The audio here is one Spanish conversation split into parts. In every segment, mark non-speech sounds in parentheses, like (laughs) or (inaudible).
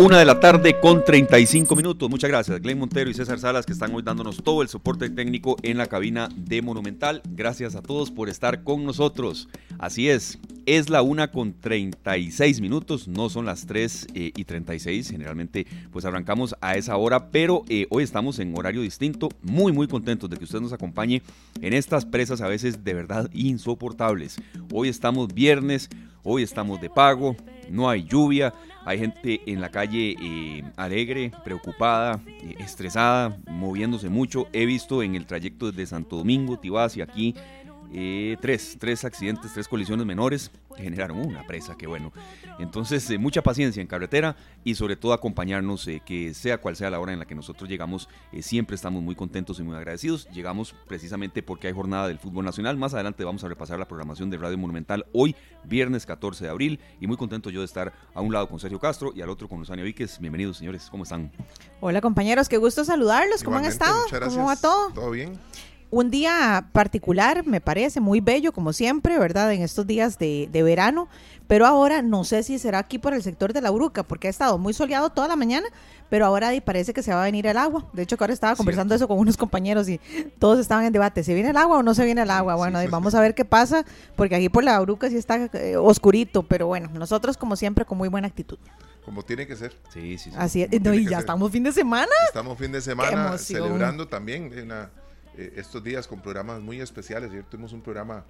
Una de la tarde con 35 minutos. Muchas gracias, Glenn Montero y César Salas, que están hoy dándonos todo el soporte técnico en la cabina de Monumental. Gracias a todos por estar con nosotros. Así es, es la una con 36 minutos, no son las 3 eh, y 36. Generalmente, pues arrancamos a esa hora, pero eh, hoy estamos en horario distinto. Muy, muy contentos de que usted nos acompañe en estas presas a veces de verdad insoportables. Hoy estamos viernes, hoy estamos de pago, no hay lluvia hay gente en la calle eh, alegre, preocupada, eh, estresada, moviéndose mucho. He visto en el trayecto desde Santo Domingo, Tibás y aquí eh, tres, tres accidentes, tres colisiones menores generaron una presa, que bueno. Entonces, eh, mucha paciencia en carretera y sobre todo acompañarnos, eh, que sea cual sea la hora en la que nosotros llegamos, siempre estamos muy contentos y muy agradecidos. Llegamos precisamente porque hay jornada del fútbol nacional. Más adelante vamos a repasar la programación de Radio Monumental hoy, viernes 14 de abril, y muy contento yo de estar a un lado con Sergio Castro y al otro con Luzania Víquez. Bienvenidos, señores, ¿cómo están? Hola, compañeros, qué gusto saludarlos. ¿Cómo han estado? ¿Cómo va todo? ¿Todo bien? Un día particular, me parece, muy bello, como siempre, ¿verdad? En estos días de, verano. Pero ahora no sé si será aquí por el sector de la Uruca, porque ha estado muy soleado toda la mañana, pero ahora parece que se va a venir el agua. De hecho, que ahora estaba conversando eso con unos compañeros y todos estaban en debate, ¿se viene el agua o no se viene el agua? Bueno, vamos a ver qué pasa, porque aquí por la Uruca sí está eh, oscurito, pero bueno, nosotros como siempre con muy buena actitud. Como tiene que ser. Sí, sí, sí. Así es. y ya estamos fin de semana. Estamos fin de semana celebrando también una eh, estos días con programas muy especiales. Ayer tuvimos un programa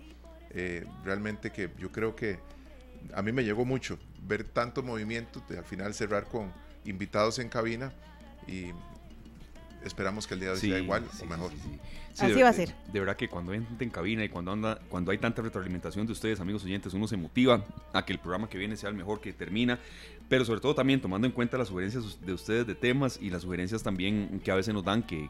eh, realmente que yo creo que a mí me llegó mucho ver tanto movimiento, de al final cerrar con invitados en cabina y esperamos que el día de hoy sea igual o mejor. Así va a ser. De, verdad que cuando entren en cabina y cuando anda, cuando hay tanta retroalimentación de ustedes, amigos oyentes, uno se motiva a que el programa que viene sea el mejor que termina pero sobre todo también tomando en cuenta las sugerencias de ustedes de temas y las sugerencias también que a veces nos dan que,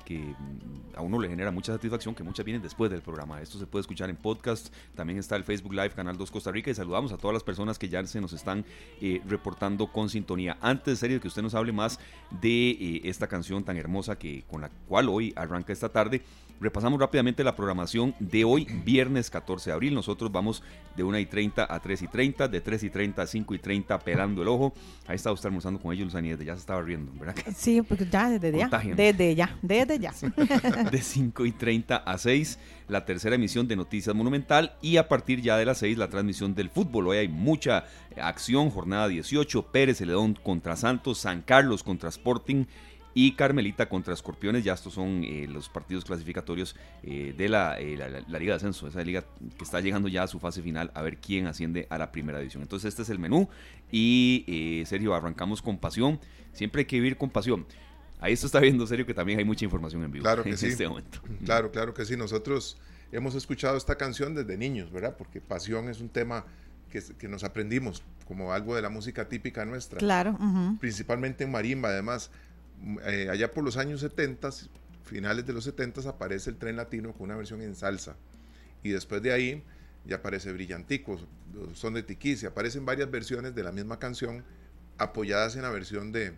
a uno le genera mucha satisfacción, que muchas vienen después del programa. Esto se puede escuchar en podcast, también está el Facebook Live Canal 2 Costa Rica y saludamos a todas las personas que ya se nos están eh, reportando con sintonía. Antes de serio que usted nos hable más de eh, esta canción tan hermosa que con la cual hoy arranca esta tarde, Repasamos rápidamente la programación de hoy, viernes 14 de abril. Nosotros vamos de 1 y 30 a 3 y 30, de 3 y 30 a 5 y 30, pelando el ojo. Ahí está usted almorzando con ellos, Luzani, desde ya se estaba riendo, ¿verdad? (laughs) Sí, porque ya, desde ya. Desde ya, desde ya. (laughs) de 5 y 30 a 6, la tercera emisión de Noticias Monumental. Y a partir ya de las 6, la transmisión del fútbol. Hoy hay mucha acción, jornada 18, Pérez Celedón contra Santos, San Carlos contra Sporting y Carmelita contra Escorpiones. Ya estos son eh, los partidos clasificatorios eh, de eh, la, Liga de Ascenso, esa liga que está llegando ya a su fase final a ver quién asciende a la primera división. Entonces este es el menú y Sergio, arrancamos con pasión. Siempre hay que vivir con pasión. Ahí esto está viendo, Sergio, que también hay mucha información en vivo claro que en sí. este momento. Claro, claro que sí. Nosotros hemos escuchado esta canción desde niños, ¿verdad? Porque pasión es un tema que, que nos aprendimos como algo de la música típica nuestra. Claro. Principalmente en marimba, además. Eh, allá por los años 70, finales de los 70, aparece el tren latino con una versión en salsa. Y después de ahí ya aparece Brillanticos, Son de Tiquicia, aparecen varias versiones de la misma canción apoyadas en la versión de,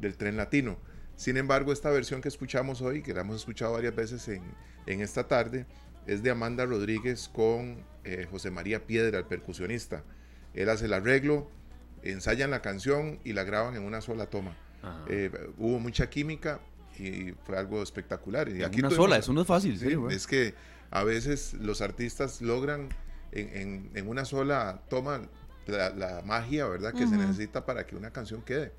del tren latino. Sin embargo, esta versión que escuchamos hoy, que la hemos escuchado varias veces en, en esta tarde, es de Amanda Rodríguez con eh, José María Piedra, el percusionista. Él hace el arreglo, ensayan la canción y la graban en una sola toma. Eh, hubo mucha química y fue algo espectacular. Y aquí una sola, eso no es fácil. es que a veces los artistas logran en, en, una sola toma la, magia, ¿verdad? Que se necesita para que una canción quede.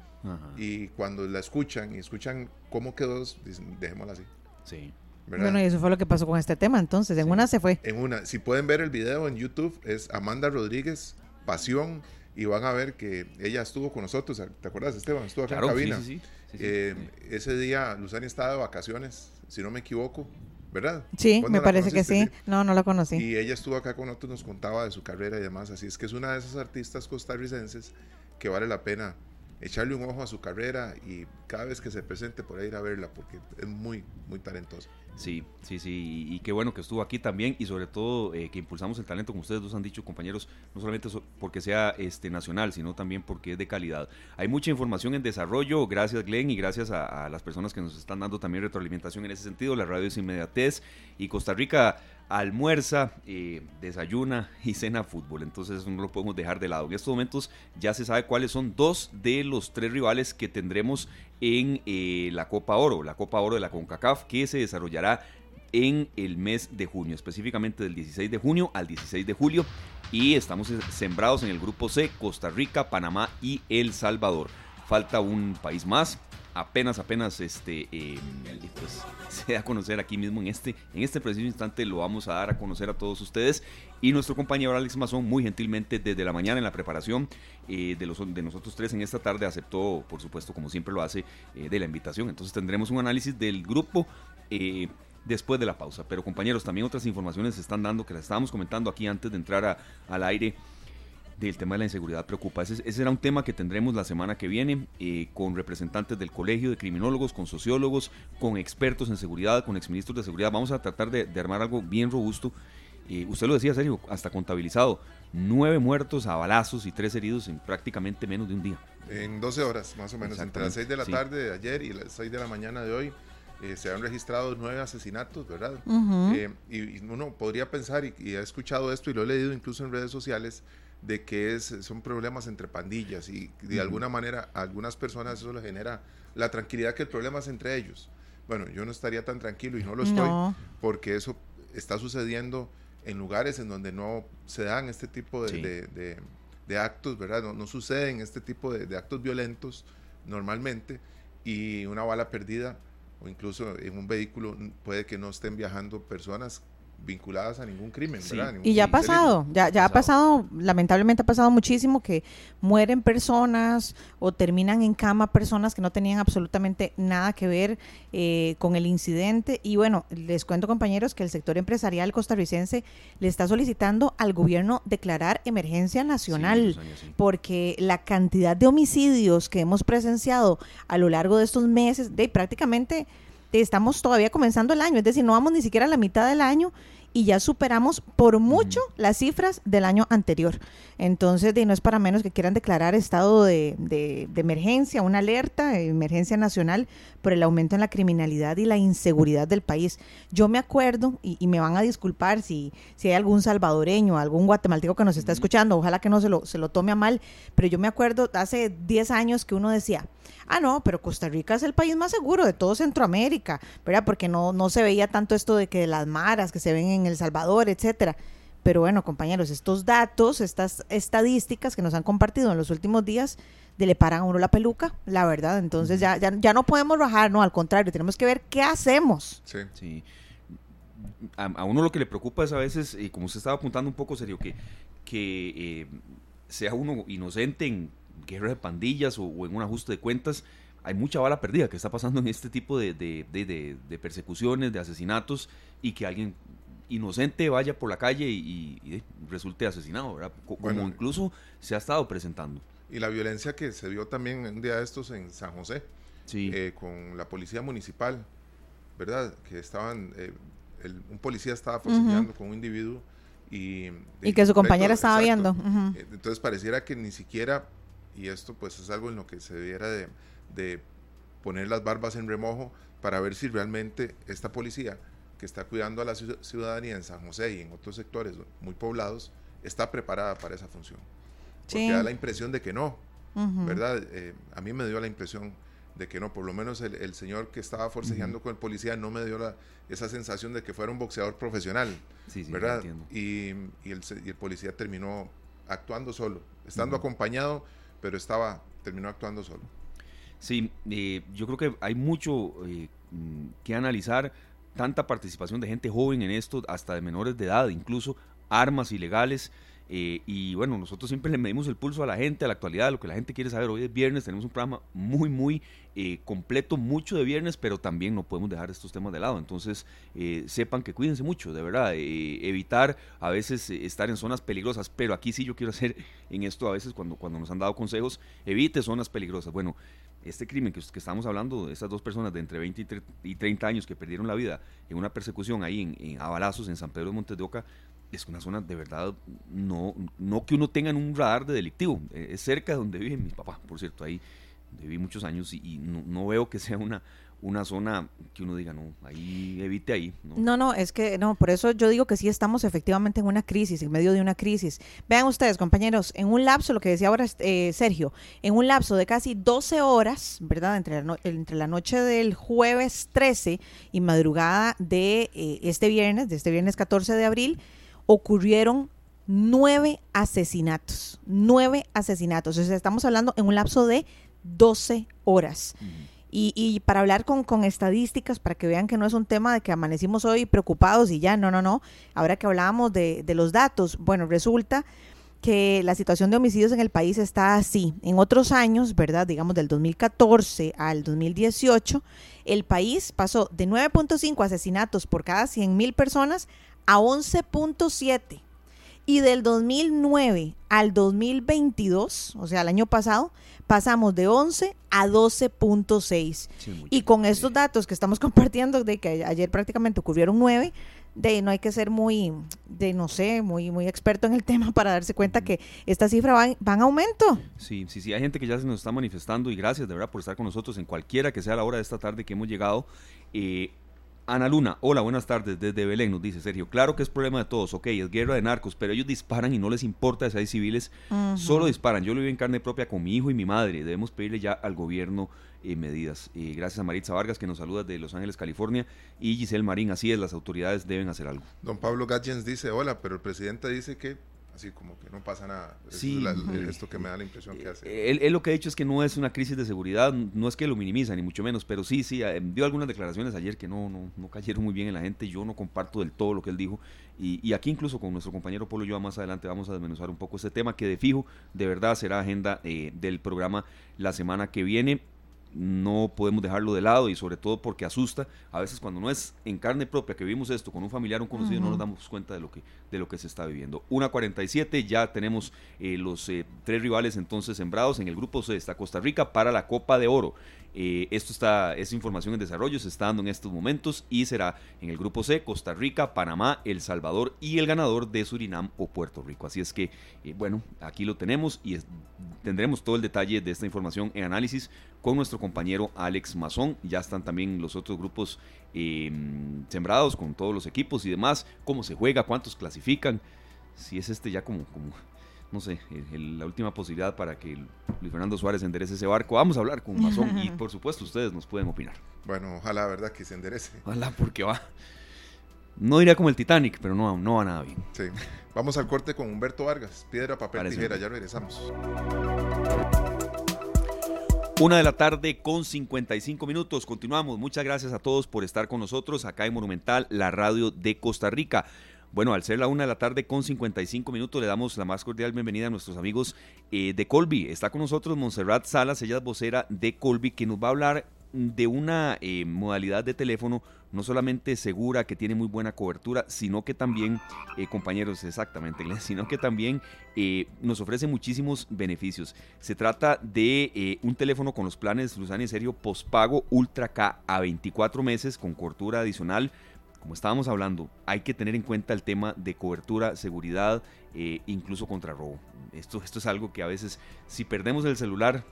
Y cuando la escuchan y escuchan cómo quedó, dicen, dejémosla así. Sí. Bueno, y eso fue lo que pasó con este tema, entonces, en una se fue. En una, si pueden ver el video en YouTube, es Amanda Rodríguez, Pasión, y van a ver que ella estuvo con nosotros, ¿te acuerdas Esteban? Estuvo acá en cabina. Sí, sí, eh, ese día Luzani estaba de vacaciones, si no me equivoco, ¿verdad? Sí, me parece que sí. No, no la conocí. Y ella estuvo acá con nosotros, nos contaba de su carrera y demás, así es que es una de esas artistas costarricenses que vale la pena echarle un ojo a su carrera y cada vez que se presente por ahí ir a verla porque es muy, muy talentosa. Sí, sí, sí, y, qué bueno que estuvo aquí también y sobre todo eh, que impulsamos el talento, como ustedes dos han dicho, compañeros, no solamente porque sea este nacional, sino también porque es de calidad. Hay mucha información en desarrollo, gracias Glenn y gracias a, las personas que nos están dando también retroalimentación en ese sentido. La radio es inmediatez y Costa Rica almuerza, eh, desayuna y cena fútbol. Entonces no lo podemos dejar de lado. En estos momentos ya se sabe cuáles son dos de los tres rivales que tendremos en eh, la Copa Oro, la Copa Oro de la CONCACAF, que se desarrollará en el mes de junio, específicamente del 16 de junio al 16 de julio. Y estamos sembrados en el grupo C, Costa Rica, Panamá y El Salvador. Falta un país más, apenas, apenas este, em, pues, (laughs) se da a conocer aquí mismo en este, en este preciso instante lo vamos a dar a conocer a todos ustedes. Y nuestro compañero Alex Mazón muy gentilmente desde la mañana en la preparación eh, de, los, de nosotros tres en esta tarde aceptó por supuesto como siempre lo hace eh, de la invitación. Entonces tendremos un análisis del grupo eh, después de la pausa. Pero compañeros también otras informaciones se están dando que las estábamos comentando aquí antes de entrar al aire del tema de la inseguridad preocupa. Ese, ese, será un tema que tendremos la semana que viene eh, con representantes del Colegio de Criminólogos, con sociólogos, con expertos en seguridad, con exministros de seguridad. Vamos a tratar de, armar algo bien robusto. Eh, usted lo decía, Sergio, hasta contabilizado. Nueve muertos a balazos y tres heridos en prácticamente menos de un día. En 12 horas, más o menos. Entre las 6 de la tarde de ayer y las 6 de la mañana de hoy. Eh, se han registrado nueve asesinatos, ¿verdad? y, uno podría pensar, y, y, he escuchado esto y lo he leído incluso en redes sociales, de que es, son problemas entre pandillas y de alguna manera a algunas personas eso le genera la tranquilidad que el problema es entre ellos. Bueno, yo no estaría tan tranquilo y no lo estoy porque eso está sucediendo en lugares en donde no se dan este tipo de, de, actos, ¿verdad? No, no, suceden este tipo de, actos violentos normalmente y una bala perdida o incluso en un vehículo puede que no estén viajando personas vinculadas a ningún crimen, ¿verdad? y ya ha pasado, ya, ya ha pasado, lamentablemente ha pasado muchísimo que mueren personas o terminan en cama personas que no tenían absolutamente nada que ver eh, con el incidente. Y bueno, les cuento compañeros que el sector empresarial costarricense le está solicitando al gobierno declarar emergencia nacional, porque la cantidad de homicidios que hemos presenciado a lo largo de estos meses, de prácticamente estamos todavía comenzando el año, es decir, no vamos ni siquiera a la mitad del año y ya superamos por mucho las cifras del año anterior. Entonces, de, no es para menos que quieran declarar estado de, de, emergencia, una alerta, de emergencia nacional por el aumento en la criminalidad y la inseguridad del país. Yo me acuerdo, y, me van a disculpar si, si hay algún salvadoreño, algún guatemalteco que nos está escuchando, ojalá que no se lo, se lo tome a mal, pero yo me acuerdo hace 10 años que uno decía, ah, no, pero Costa Rica es el país más seguro de todo Centroamérica, ¿verdad? Porque no, no se veía tanto esto de que las maras que se ven en El Salvador, etcétera. Pero bueno, compañeros, estos datos, estas estadísticas que nos han compartido en los últimos días, de le paran a uno la peluca, la verdad. Entonces ya, ya, ya no podemos bajar, no, al contrario, tenemos que ver qué hacemos. Sí. sí. A, uno lo que le preocupa es a veces, y como usted estaba apuntando un poco, serio, que, que eh, sea uno inocente en guerra de pandillas o, en un ajuste de cuentas, hay mucha bala perdida que está pasando en este tipo de, de, persecuciones, de asesinatos, y que alguien inocente vaya por la calle y, resulte asesinado, ¿verdad? Como incluso se ha estado presentando. Y la violencia que se vio también un día de estos en San José, sí. Eh, con la policía municipal, ¿verdad? Que estaban, eh, un policía estaba forcejeando con un individuo y... Y que su compañera estaba viendo. Eh, entonces pareciera que ni siquiera y esto pues es algo en lo que se debiera de, poner las barbas en remojo para ver si realmente esta policía que está cuidando a la ciudadanía en San José y en otros sectores muy poblados está preparada para esa función. Porque da la impresión de que no, ¿verdad? Eh, a mí me dio la impresión de que no, por lo menos el, señor que estaba forcejeando con el policía no me dio la, esa sensación de que fuera un boxeador profesional, ¿verdad? Y, el, y, el, policía terminó actuando solo, estando acompañado pero estaba, terminó actuando solo. Sí, eh, yo creo que hay mucho eh, mm, que analizar, tanta participación de gente joven en esto, hasta de menores de edad, incluso armas ilegales. Eh, y bueno, nosotros siempre le medimos el pulso a la gente, a la actualidad, lo que la gente quiere saber. Hoy es viernes, tenemos un programa muy, muy eh, completo, mucho de viernes, pero también no podemos dejar estos temas de lado. Entonces, eh, sepan que cuídense mucho, de verdad. evitar a veces estar en zonas peligrosas, pero aquí sí yo quiero hacer en esto a veces cuando, cuando nos han dado consejos, evite zonas peligrosas. Bueno, este crimen que, estamos hablando, de estas dos personas de entre 20 y 30 años que perdieron la vida en una persecución ahí en, en en San Pedro de Montes de Oca, es una zona de verdad, no, no que uno tenga en un radar de delictivo, eh, es cerca de donde vive mi papá, por cierto, ahí viví muchos años y, no, veo que sea una, una zona que uno diga, no, ahí evite ahí. ¿no? no, es que no, por eso yo digo que sí estamos efectivamente en una crisis, en medio de una crisis. Vean ustedes, compañeros, en un lapso, lo que decía ahora eh, Sergio, en un lapso de casi 12 horas, ¿verdad? Entre la, entre la noche del jueves 13 y madrugada de eh, este viernes, de este viernes 14 de abril, ocurrieron nueve asesinatos, nueve asesinatos. O sea, estamos hablando en un lapso de 12 horas. Y, para hablar con, estadísticas, para que vean que no es un tema de que amanecimos hoy preocupados y ya, no, no, no. Ahora que hablábamos de, los datos, bueno, resulta que la situación de homicidios en el país está así. En otros años, ¿verdad? Digamos del 2014 al 2018, el país pasó de 9.5 asesinatos por cada 100 mil personas a 11.7. Y del 2009 al 2022, o sea, el año pasado, pasamos de 11 a 12.6. y con estos datos que estamos (laughs) compartiendo, de que ayer prácticamente ocurrieron 9, de no hay que ser muy, de no sé, muy, muy experto en el (laughs) tema para darse cuenta que esta cifra va, va, en aumento. Sí, sí, sí, hay gente que ya se nos está manifestando y gracias de verdad por estar con nosotros en cualquiera que sea la hora de esta tarde que hemos llegado. Eh, Ana Luna, hola, buenas tardes desde Belén, nos dice Sergio. Claro que es problema de todos, ok, es guerra de narcos, pero ellos disparan y no les importa si hay civiles, solo disparan. Yo lo vivo en carne propia con mi hijo y mi madre. Debemos pedirle ya al gobierno eh, medidas. Eh, gracias a Maritza Vargas que nos saluda de Los Ángeles, California, y Giselle Marín, así es, las autoridades deben hacer algo. Don Pablo Gatjens dice, hola, pero el presidente dice que así como que no pasa nada. Sí, es esto que me da la impresión que hace. Él, lo que ha dicho es que no es una crisis de seguridad, no es que lo minimiza, ni mucho menos, pero sí, sí, eh, dio algunas declaraciones ayer que no, no, no cayeron muy bien en la gente, yo no comparto del todo lo que él dijo, y, y aquí incluso con nuestro compañero Polo yo más adelante vamos a desmenuzar un poco este tema que de fijo, de verdad será agenda eh, del programa la semana que viene no podemos dejarlo de lado y sobre todo porque asusta. A veces cuando no es en carne propia que vivimos esto con un familiar o un conocido, no nos damos cuenta de lo que, de lo que se está viviendo. 1.47, ya tenemos eh, los eh, tres rivales entonces sembrados. En el grupo C está Costa Rica para la Copa de Oro. Eh, esto está, es información en desarrollo, se está dando en estos momentos y será en el grupo C, Costa Rica, Panamá, El Salvador y el ganador de Surinam o Puerto Rico. Así es que, bueno, aquí lo tenemos y tendremos todo el detalle de esta información en análisis con nuestro compañero Alex Mazón. Ya están también los otros grupos em, sembrados con todos los equipos y demás, cómo se juega, cuántos clasifican. Si es este ya como, como no sé, la última posibilidad para que Luis Fernando Suárez enderece ese barco. Vamos a hablar con Mazón y por supuesto ustedes nos pueden opinar. Bueno, ojalá, ¿verdad? Que se enderece. Ojalá, porque va. No diría como el Titanic, pero no, no va nada bien. Sí. Vamos al corte con Humberto Vargas. Piedra, papel, tijera. Ya regresamos. Una de la tarde con 55 minutos. Continuamos. Muchas gracias a todos por estar con nosotros acá en Monumental, la radio de Costa Rica. Bueno, al ser la una de la tarde con 55 minutos, le damos la más cordial bienvenida a nuestros amigos eh, de Colby. Está con nosotros Montserrat Salas, ella es vocera de Colby, que nos va a hablar de una eh, modalidad de teléfono no solamente segura, que tiene muy buena cobertura, sino que también, eh, compañeros, exactamente, (laughs) sino que también nos ofrece muchísimos beneficios. Se trata de un teléfono con los planes Luzani serio postpago Ultra K a 24 meses con cobertura adicional. Como estábamos hablando, hay que tener en cuenta el tema de cobertura, seguridad, incluso contra robo. Esto, esto es algo que a veces, si perdemos el celular,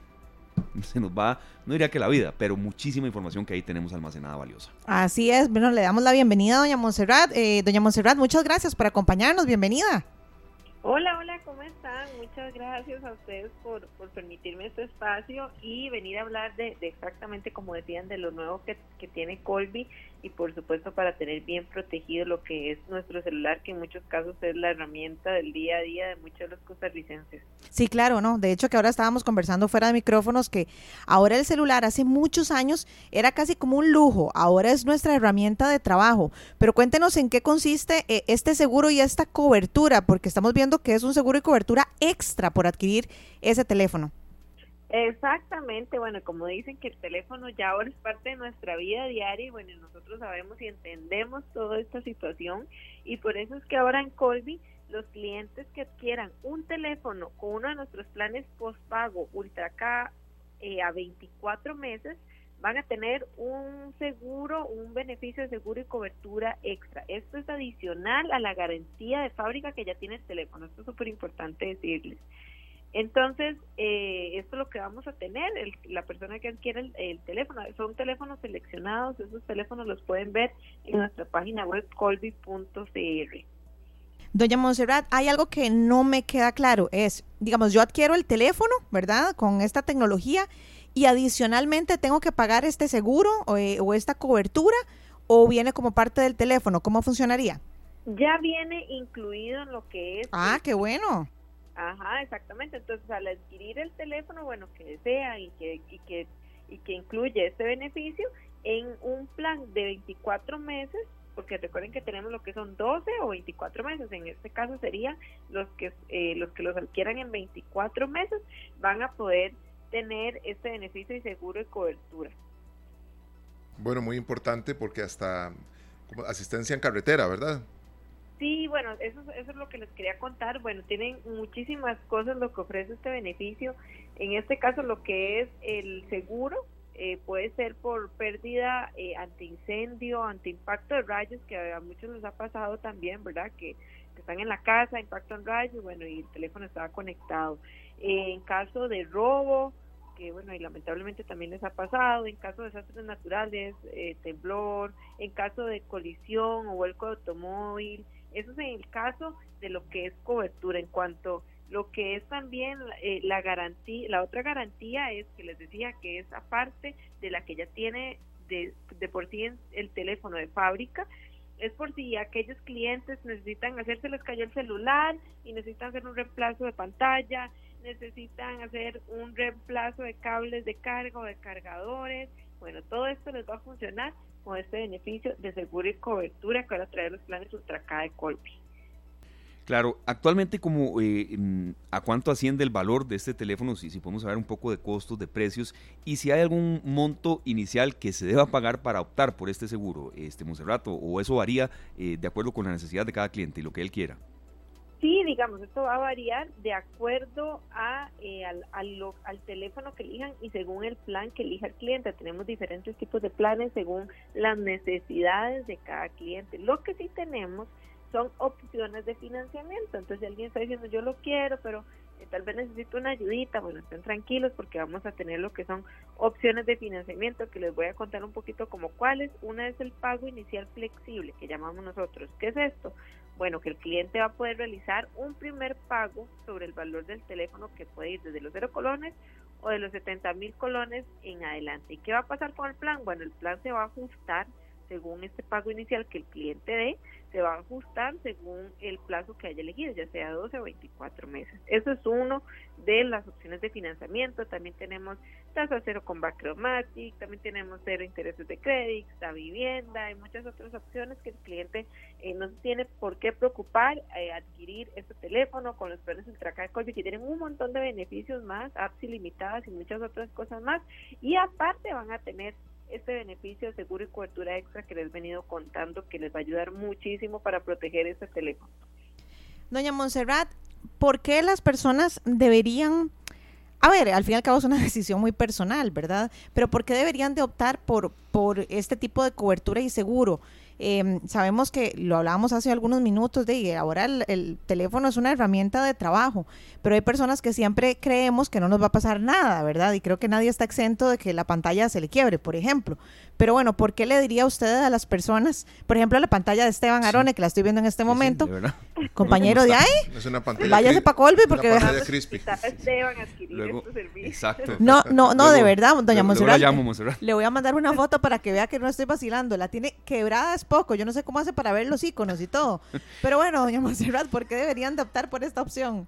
(laughs) se nos va, no diría que la vida, pero muchísima información que ahí tenemos almacenada valiosa. Así es, bueno, le damos la bienvenida a doña Montserrat. Eh, doña Montserrat, muchas gracias por acompañarnos, bienvenida. Hola, hola, ¿cómo están? Muchas gracias a ustedes por, por permitirme este espacio y venir a hablar de, exactamente, como decían, de lo nuevo que, que tiene Colby y por supuesto para tener bien protegido lo que es nuestro celular, que en muchos casos es la herramienta del día a día de muchos de los costarricenses. Sí, claro, ¿no? De hecho que ahora estábamos conversando fuera de micrófonos que ahora el celular hace muchos años era casi como un lujo, ahora es nuestra herramienta de trabajo. Pero cuéntenos en qué consiste eh, este seguro y esta cobertura, porque estamos viendo que es un seguro y cobertura extra por adquirir ese teléfono. Exactamente, bueno, como dicen que el teléfono ya ahora es parte de nuestra vida diaria y bueno, nosotros sabemos y entendemos toda esta situación y por eso es que ahora en Colby los clientes que adquieran un teléfono con uno de nuestros planes postpago Ultra K eh, a 24 meses van a tener un seguro, un beneficio de seguro y cobertura extra. Esto es adicional a la garantía de fábrica que ya tiene el teléfono. Esto es súper importante decirles. Entonces, eh, esto es lo que vamos a tener, la persona que adquiere el, teléfono, son teléfonos seleccionados, esos teléfonos los pueden ver en nuestra página web colby.cr. Doña Monserrat, hay algo que no me queda claro, es, digamos, yo adquiero el teléfono, ¿verdad? Con esta tecnología y adicionalmente tengo que pagar este seguro o, eh, o esta cobertura o viene como parte del teléfono, ¿cómo funcionaría? Ya viene incluido en lo que es. Ah, qué bueno. Ajá, exactamente. Entonces, al adquirir el teléfono, bueno, que desea y que, y que, y que incluye este beneficio en un plan de 24 meses, porque recuerden que tenemos lo que son 12 o 24 meses. En este caso sería los que eh, los que los adquieran en 24 meses van a poder tener este beneficio y seguro de cobertura. Bueno, muy importante porque hasta asistencia en carretera, ¿verdad? Sí, bueno, eso, eso es lo que les quería contar. Bueno, tienen muchísimas cosas lo que ofrece este beneficio. En este caso, lo que es el seguro eh, puede ser por pérdida eh, antiincendio, antiimpacto de rayos, que a muchos les ha pasado también, ¿verdad? Que, están en la casa, impacto en rayos, bueno, y el teléfono estaba conectado. Eh, en caso de robo, que bueno, y lamentablemente también les ha pasado, en caso de desastres naturales, eh, temblor, en caso de colisión o vuelco de automóvil, eso es en el caso de lo que es cobertura. En cuanto lo que es también eh, la garantía, la otra garantía es que les decía que es aparte de la que ya tiene de, de por sí el teléfono de fábrica, es por si aquellos clientes necesitan hacerse les cayó el celular y necesitan hacer un reemplazo de pantalla, necesitan hacer un reemplazo de cables de carga o de cargadores. Bueno, todo esto les va a funcionar con este beneficio de seguro y cobertura que van a traer los planes Ultraca de Colby. Claro, actualmente como eh, a cuánto asciende el valor de este teléfono, si, si podemos saber un poco de costos, de precios y si hay algún monto inicial que se deba pagar para optar por este seguro, este Monserrato, o eso varía eh, de acuerdo con la necesidad de cada cliente y lo que él quiera. Sí, digamos, esto va a variar de acuerdo a, eh, al, al, teléfono que elijan y según el plan que elija el cliente. Tenemos diferentes tipos de planes según las necesidades de cada cliente. Lo que sí tenemos son opciones de financiamiento. Entonces, si alguien está diciendo yo lo quiero, pero eh, tal vez necesito una ayudita, bueno, estén tranquilos porque vamos a tener lo que son opciones de financiamiento que les voy a contar un poquito como cuáles. Una es el pago inicial flexible, que llamamos nosotros. ¿Qué es esto? Bueno, que el cliente va a poder realizar un primer pago sobre el valor del teléfono que puede ir desde los cero colones o de los 70 mil colones en adelante. ¿Y qué va a pasar con el plan? Bueno, el plan se va a ajustar según este pago inicial que el cliente dé, se va a ajustar según el plazo que haya elegido, ya sea 12 o 24 meses. Eso es uno de las opciones de financiamiento. También tenemos tasa cero con Bacromatic, también tenemos cero intereses de crédito, la vivienda y muchas otras opciones que el cliente eh, no tiene por qué preocupar eh, adquirir este teléfono con los planes Ultraca de Colby que tienen un montón de beneficios más, apps ilimitadas y muchas otras cosas más. Y aparte van a tener este beneficio de seguro y cobertura extra que les he venido contando que les va a ayudar muchísimo para proteger este teléfono. Doña Montserrat, ¿por qué las personas deberían, a ver, al fin y al cabo es una (laughs) decisión muy personal, ¿verdad? Pero ¿por qué deberían de optar por, por este tipo de cobertura y seguro? Eh, sabemos que lo hablábamos hace algunos minutos de ahora el, teléfono es una herramienta de trabajo, pero hay personas que siempre creemos que no nos va a pasar nada, ¿verdad? Y creo que nadie está exento de que la pantalla se le quiebre, por ejemplo. Pero bueno, ¿por qué le diría usted a las personas, por ejemplo, la pantalla de Esteban Arone, que la estoy viendo en este momento, compañero de ahí, es una pantalla váyase para Colby porque... (laughs) Esteban Luego, exacto. No, no, no, de verdad, doña Monserrat, Le voy a mandar una foto para que vea que no estoy vacilando. La tiene quebrada es poco. Yo no sé cómo hace para ver los iconos y todo. Pero bueno, doña Monserrat, ¿por qué deberían de optar por esta opción?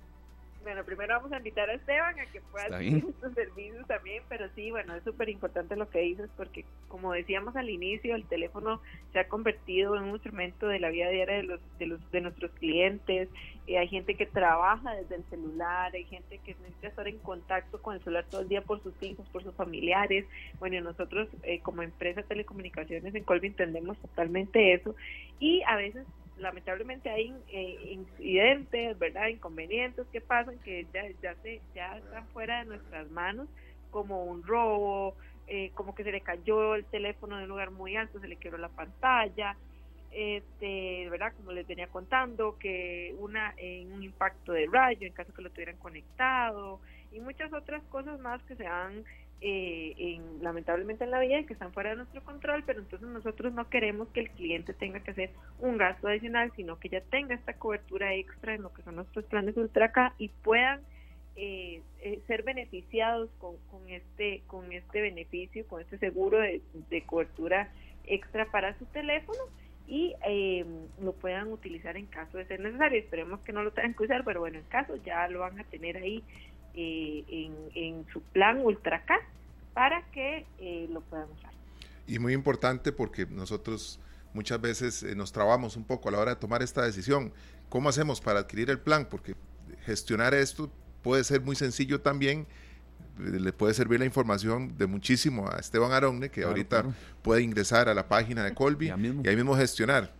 Bueno, primero vamos a invitar a Esteban a que pueda adquirir estos servicios también, pero sí, bueno, es súper importante lo que dices porque, como decíamos al inicio, el teléfono se ha convertido en un instrumento de la vida diaria de, los, de, los, de nuestros clientes. Eh, hay gente que trabaja desde el celular, hay gente que necesita estar en contacto con el celular todo el día por sus hijos, por sus familiares. Bueno, nosotros eh, como empresa de telecomunicaciones en Colby entendemos totalmente eso y a veces lamentablemente hay eh, incidentes, ¿verdad? Inconvenientes que pasan que ya, ya, se, ya están fuera de nuestras manos, como un robo, eh, como que se le cayó el teléfono de un lugar muy alto, se le quebró la pantalla, este, ¿verdad? Como les venía contando, que una en un impacto de rayo en caso que lo tuvieran conectado y muchas otras cosas más que se dan eh, en, lamentablemente en la vida que están fuera de nuestro control, pero entonces nosotros no queremos que el cliente tenga que hacer un gasto adicional, sino que ya tenga esta cobertura extra en lo que son nuestros planes Ultra K y puedan eh, eh, ser beneficiados con, con, este con este beneficio, con este seguro de, de cobertura extra para su teléfono y eh, lo puedan utilizar en caso de ser necesario. Esperemos que no lo tengan que usar, pero bueno, en caso ya lo van a tener ahí eh, en, en, su plan Ultra K para que eh, lo puedan usar. Y muy importante porque nosotros muchas veces eh, nos trabamos un poco a la hora de tomar esta decisión. ¿Cómo hacemos para adquirir el plan? Porque gestionar esto puede ser muy sencillo también le puede servir la información de muchísimo a Esteban Aronne, que Claro, ahorita claro. puede ingresar a la página de Colby y ahí mismo gestionar.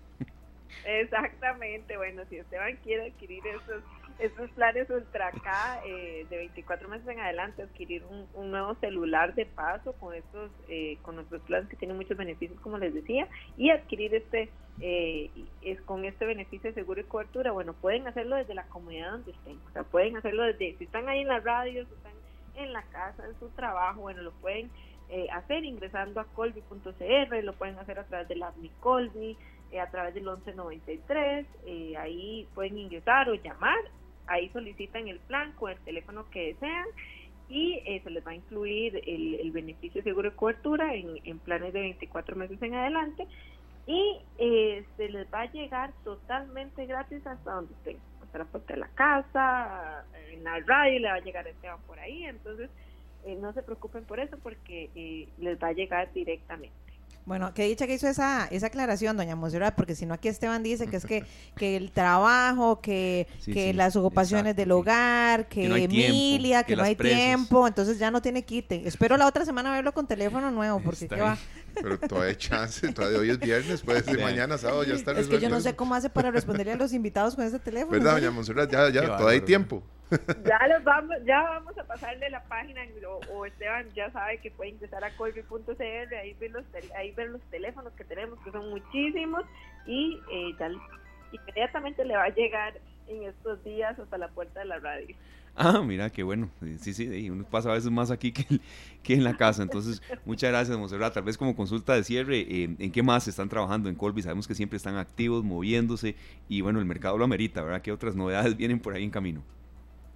Exactamente, bueno, si Esteban quiere adquirir esos, esos planes Ultra K eh, de 24 meses en adelante, adquirir un, un nuevo celular de paso con estos, eh, con nuestros planes que tienen muchos beneficios, como les decía, y adquirir este, eh, es con este beneficio de seguro y cobertura, bueno, pueden hacerlo desde la comunidad donde estén, o sea, pueden hacerlo desde, si están ahí en la radio, si están en la casa, en su trabajo, bueno, lo pueden eh, hacer ingresando a colby.cr, lo pueden hacer a través de la Colby, eh, a través del 1193, eh, ahí pueden ingresar o llamar, ahí solicitan el plan con el teléfono que desean y eh, se les va a incluir el, el beneficio seguro de cobertura en, en planes de 24 meses en adelante y eh, se les va a llegar totalmente gratis hasta donde estén, hasta la puerta de la casa, en la radio le va a llegar Esteban por ahí, entonces eh, no se preocupen por eso porque eh, les va a llegar directamente. Bueno, qué dicha que hizo esa, esa aclaración, doña Monserrat, porque si no aquí Esteban dice que es que, (laughs) que el trabajo, que, Sí, que sí, las ocupaciones exacto, del hogar, que, Que no hay tiempo, Emilia, que, que no hay tiempo, entonces ya no tiene quite. Espero la otra semana verlo con teléfono nuevo, porque Está qué va. Pero todavía hay chance, todavía hoy es viernes, puede ser Sí. mañana, sábado, ya está Es que yo no sé cómo hace para responderle a los invitados con ese teléfono. ¿Verdad, doña Monserrat? Ya, ya, todavía hay tiempo. Ya los vamos ya vamos a pasarle la página o, Esteban ya sabe que puede ingresar a colby.cr ahí ver los ahí ver los teléfonos que tenemos que son muchísimos y eh, ya inmediatamente le va a llegar en estos días hasta la puerta de la radio Ah, mira, qué bueno. Sí, sí, uno pasa a veces más aquí que, que en la casa. Entonces, muchas gracias, Monserrat. Tal vez como consulta de cierre, eh, ¿en qué más están trabajando en Colby? Sabemos que siempre están activos, moviéndose, y bueno, el mercado lo amerita, ¿verdad? ¿Qué otras novedades vienen por ahí en camino?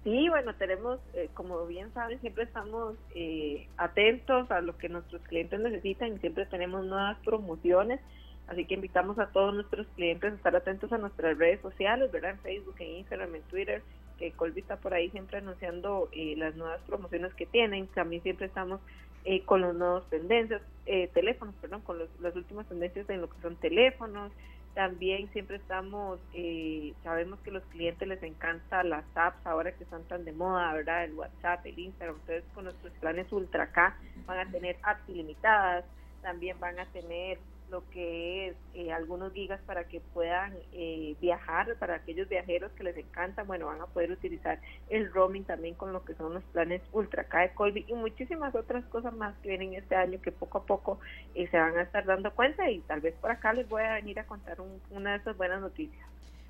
Sí, bueno, tenemos, eh, como bien saben, siempre estamos eh, atentos a lo que nuestros clientes necesitan y siempre tenemos nuevas promociones. Así que invitamos a todos nuestros clientes a estar atentos a nuestras redes sociales, ¿verdad? En Facebook, en Instagram, en Twitter, que Colby está por ahí siempre anunciando eh, las nuevas promociones que tienen. También siempre estamos eh, con los nuevos tendencias, eh, teléfonos, perdón, con los- las últimas tendencias en lo que son teléfonos. También siempre estamos, eh, sabemos que a los clientes les encanta las apps ahora que están tan de moda, ¿verdad? El WhatsApp, el Instagram. Entonces, con nuestros planes Ultra K van a tener apps ilimitadas, también van a tener lo que es eh, algunos gigas para que puedan eh, viajar, para aquellos viajeros que les encanta, bueno, van a poder utilizar el roaming también con lo que son los planes Ultra K de Colby y muchísimas otras cosas más que vienen este año que poco a poco eh, se van a estar dando cuenta y tal vez por acá les voy a venir a contar un- una de esas buenas noticias.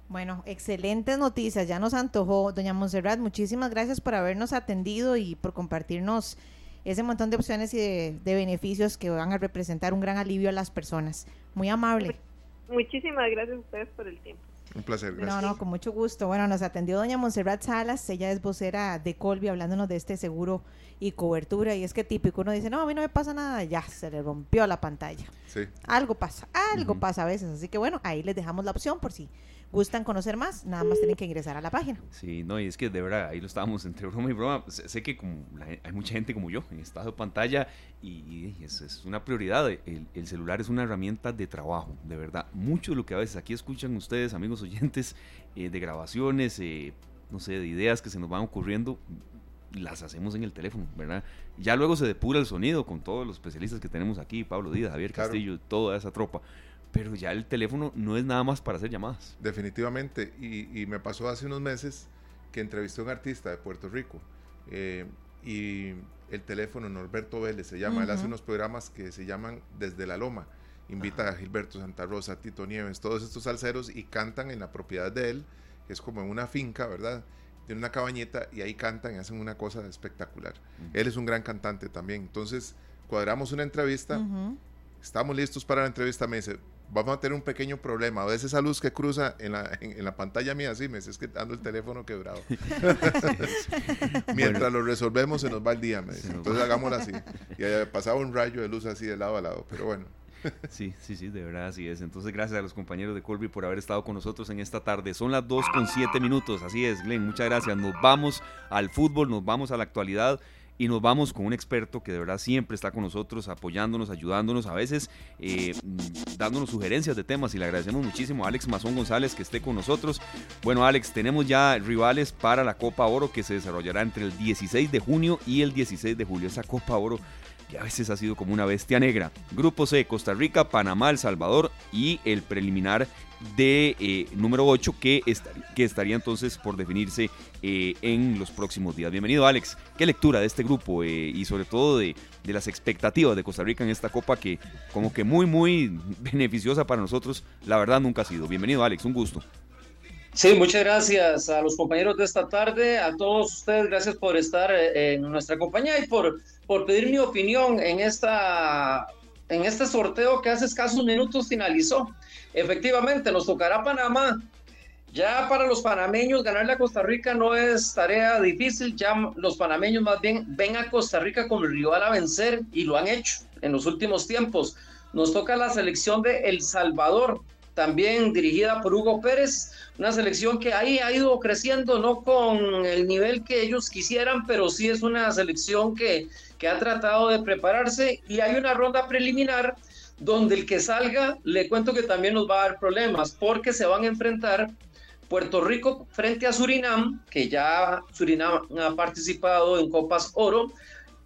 Bueno, excelentes noticias, ya nos antojó. Doña Monserrat, muchísimas gracias por habernos atendido y por compartirnos ese montón de opciones y de, de beneficios que van a representar un gran alivio a las personas. Muy amable. Muchísimas gracias a ustedes por el tiempo. Un placer, No, gracias. no, con mucho gusto. Bueno, nos atendió doña Monserrat Salas, ella es vocera de Colby hablándonos de este seguro y cobertura. Y es que típico, uno dice, no, a mí no me pasa nada, ya se le rompió la pantalla. Sí. Algo pasa, algo pasa a veces. Así que bueno, ahí les dejamos la opción por si gustan conocer más, nada más tienen que ingresar a la página. Sí, no, y es que de verdad, ahí lo estábamos entre broma y broma. Sé, sé que como la hay mucha gente como yo en estado de pantalla y, y es, es una prioridad. El, el celular es una herramienta de trabajo, de verdad. Mucho de lo que a veces aquí escuchan ustedes, amigos oyentes, (laughs) eh, de grabaciones, eh, no sé, de ideas que se nos van ocurriendo, las hacemos en el teléfono, ¿verdad? Ya luego se depura el sonido con todos los especialistas que tenemos aquí, Pablo Díaz, Javier Claro. Castillo, toda esa tropa. Pero ya el teléfono no es nada más para hacer llamadas. Definitivamente. Y, y me pasó hace unos meses que entrevisté a un artista de Puerto Rico. eh, y el teléfono, Norberto Vélez se llama, él hace unos programas que se llaman Desde la Loma. invita a Gilberto Santa Rosa, Tito Nieves, todos estos salseros y cantan en la propiedad de él, que es como en una finca, ¿verdad? Tiene una cabañeta y ahí cantan y hacen una cosa espectacular. Él es un gran cantante también. Entonces, cuadramos una entrevista. Estamos listos para la entrevista. Me dice, vamos a tener un pequeño problema. ¿Ves esa luz que cruza en la, en, la pantalla mía? Sí, me dice, es que ando el teléfono quebrado. (laughs) (laughs) Mientras lo resolvemos, se nos va el día, me dice. Entonces hagámoslo así. Y pasado un rayo de luz así de lado a lado, pero bueno. (laughs) Sí, sí, sí, de verdad así es. Entonces, gracias a los compañeros de Colby por haber estado con nosotros en esta tarde. Son las 2 con 7 minutos, así es, Glenn, muchas gracias. Nos vamos al fútbol, nos vamos a la actualidad y nos vamos con un experto que de verdad siempre está con nosotros, apoyándonos, ayudándonos, a veces eh, dándonos sugerencias de temas y le agradecemos muchísimo a Alex Mazón González que esté con nosotros. Bueno, Alex, tenemos ya rivales para la Copa Oro que se desarrollará entre el 16 de junio y el 16 de julio. Esa Copa Oro que a veces ha sido como una bestia negra. Grupo C, Costa Rica, Panamá, El Salvador y el preliminar de eh, número 8 que, que estaría entonces por definirse eh, en los próximos días. Bienvenido Alex, ¿qué lectura de este grupo eh, y sobre todo de, de, las expectativas de Costa Rica en esta copa que como que muy muy (laughs) beneficiosa para nosotros, la verdad nunca ha sido. Bienvenido Alex, un gusto. Sí, muchas gracias a los compañeros de esta tarde, a todos ustedes, gracias por estar en nuestra compañía y por, por pedir mi opinión en esta en este sorteo que hace escasos minutos finalizó. Efectivamente, nos tocará Panamá. Ya para los panameños ganarle a Costa Rica no es tarea difícil, ya los panameños más bien ven a Costa Rica como el rival a vencer y lo han hecho en los últimos tiempos. Nos toca la selección de El Salvador, también dirigida por Hugo Pérez, una selección que ahí ha ido creciendo, no con el nivel que ellos quisieran, pero sí es una selección que, que ha tratado de prepararse y hay una ronda preliminar donde el que salga, le cuento que también nos va a dar problemas, porque se van a enfrentar Puerto Rico frente a Surinam, que ya Surinam ha participado en Copas Oro,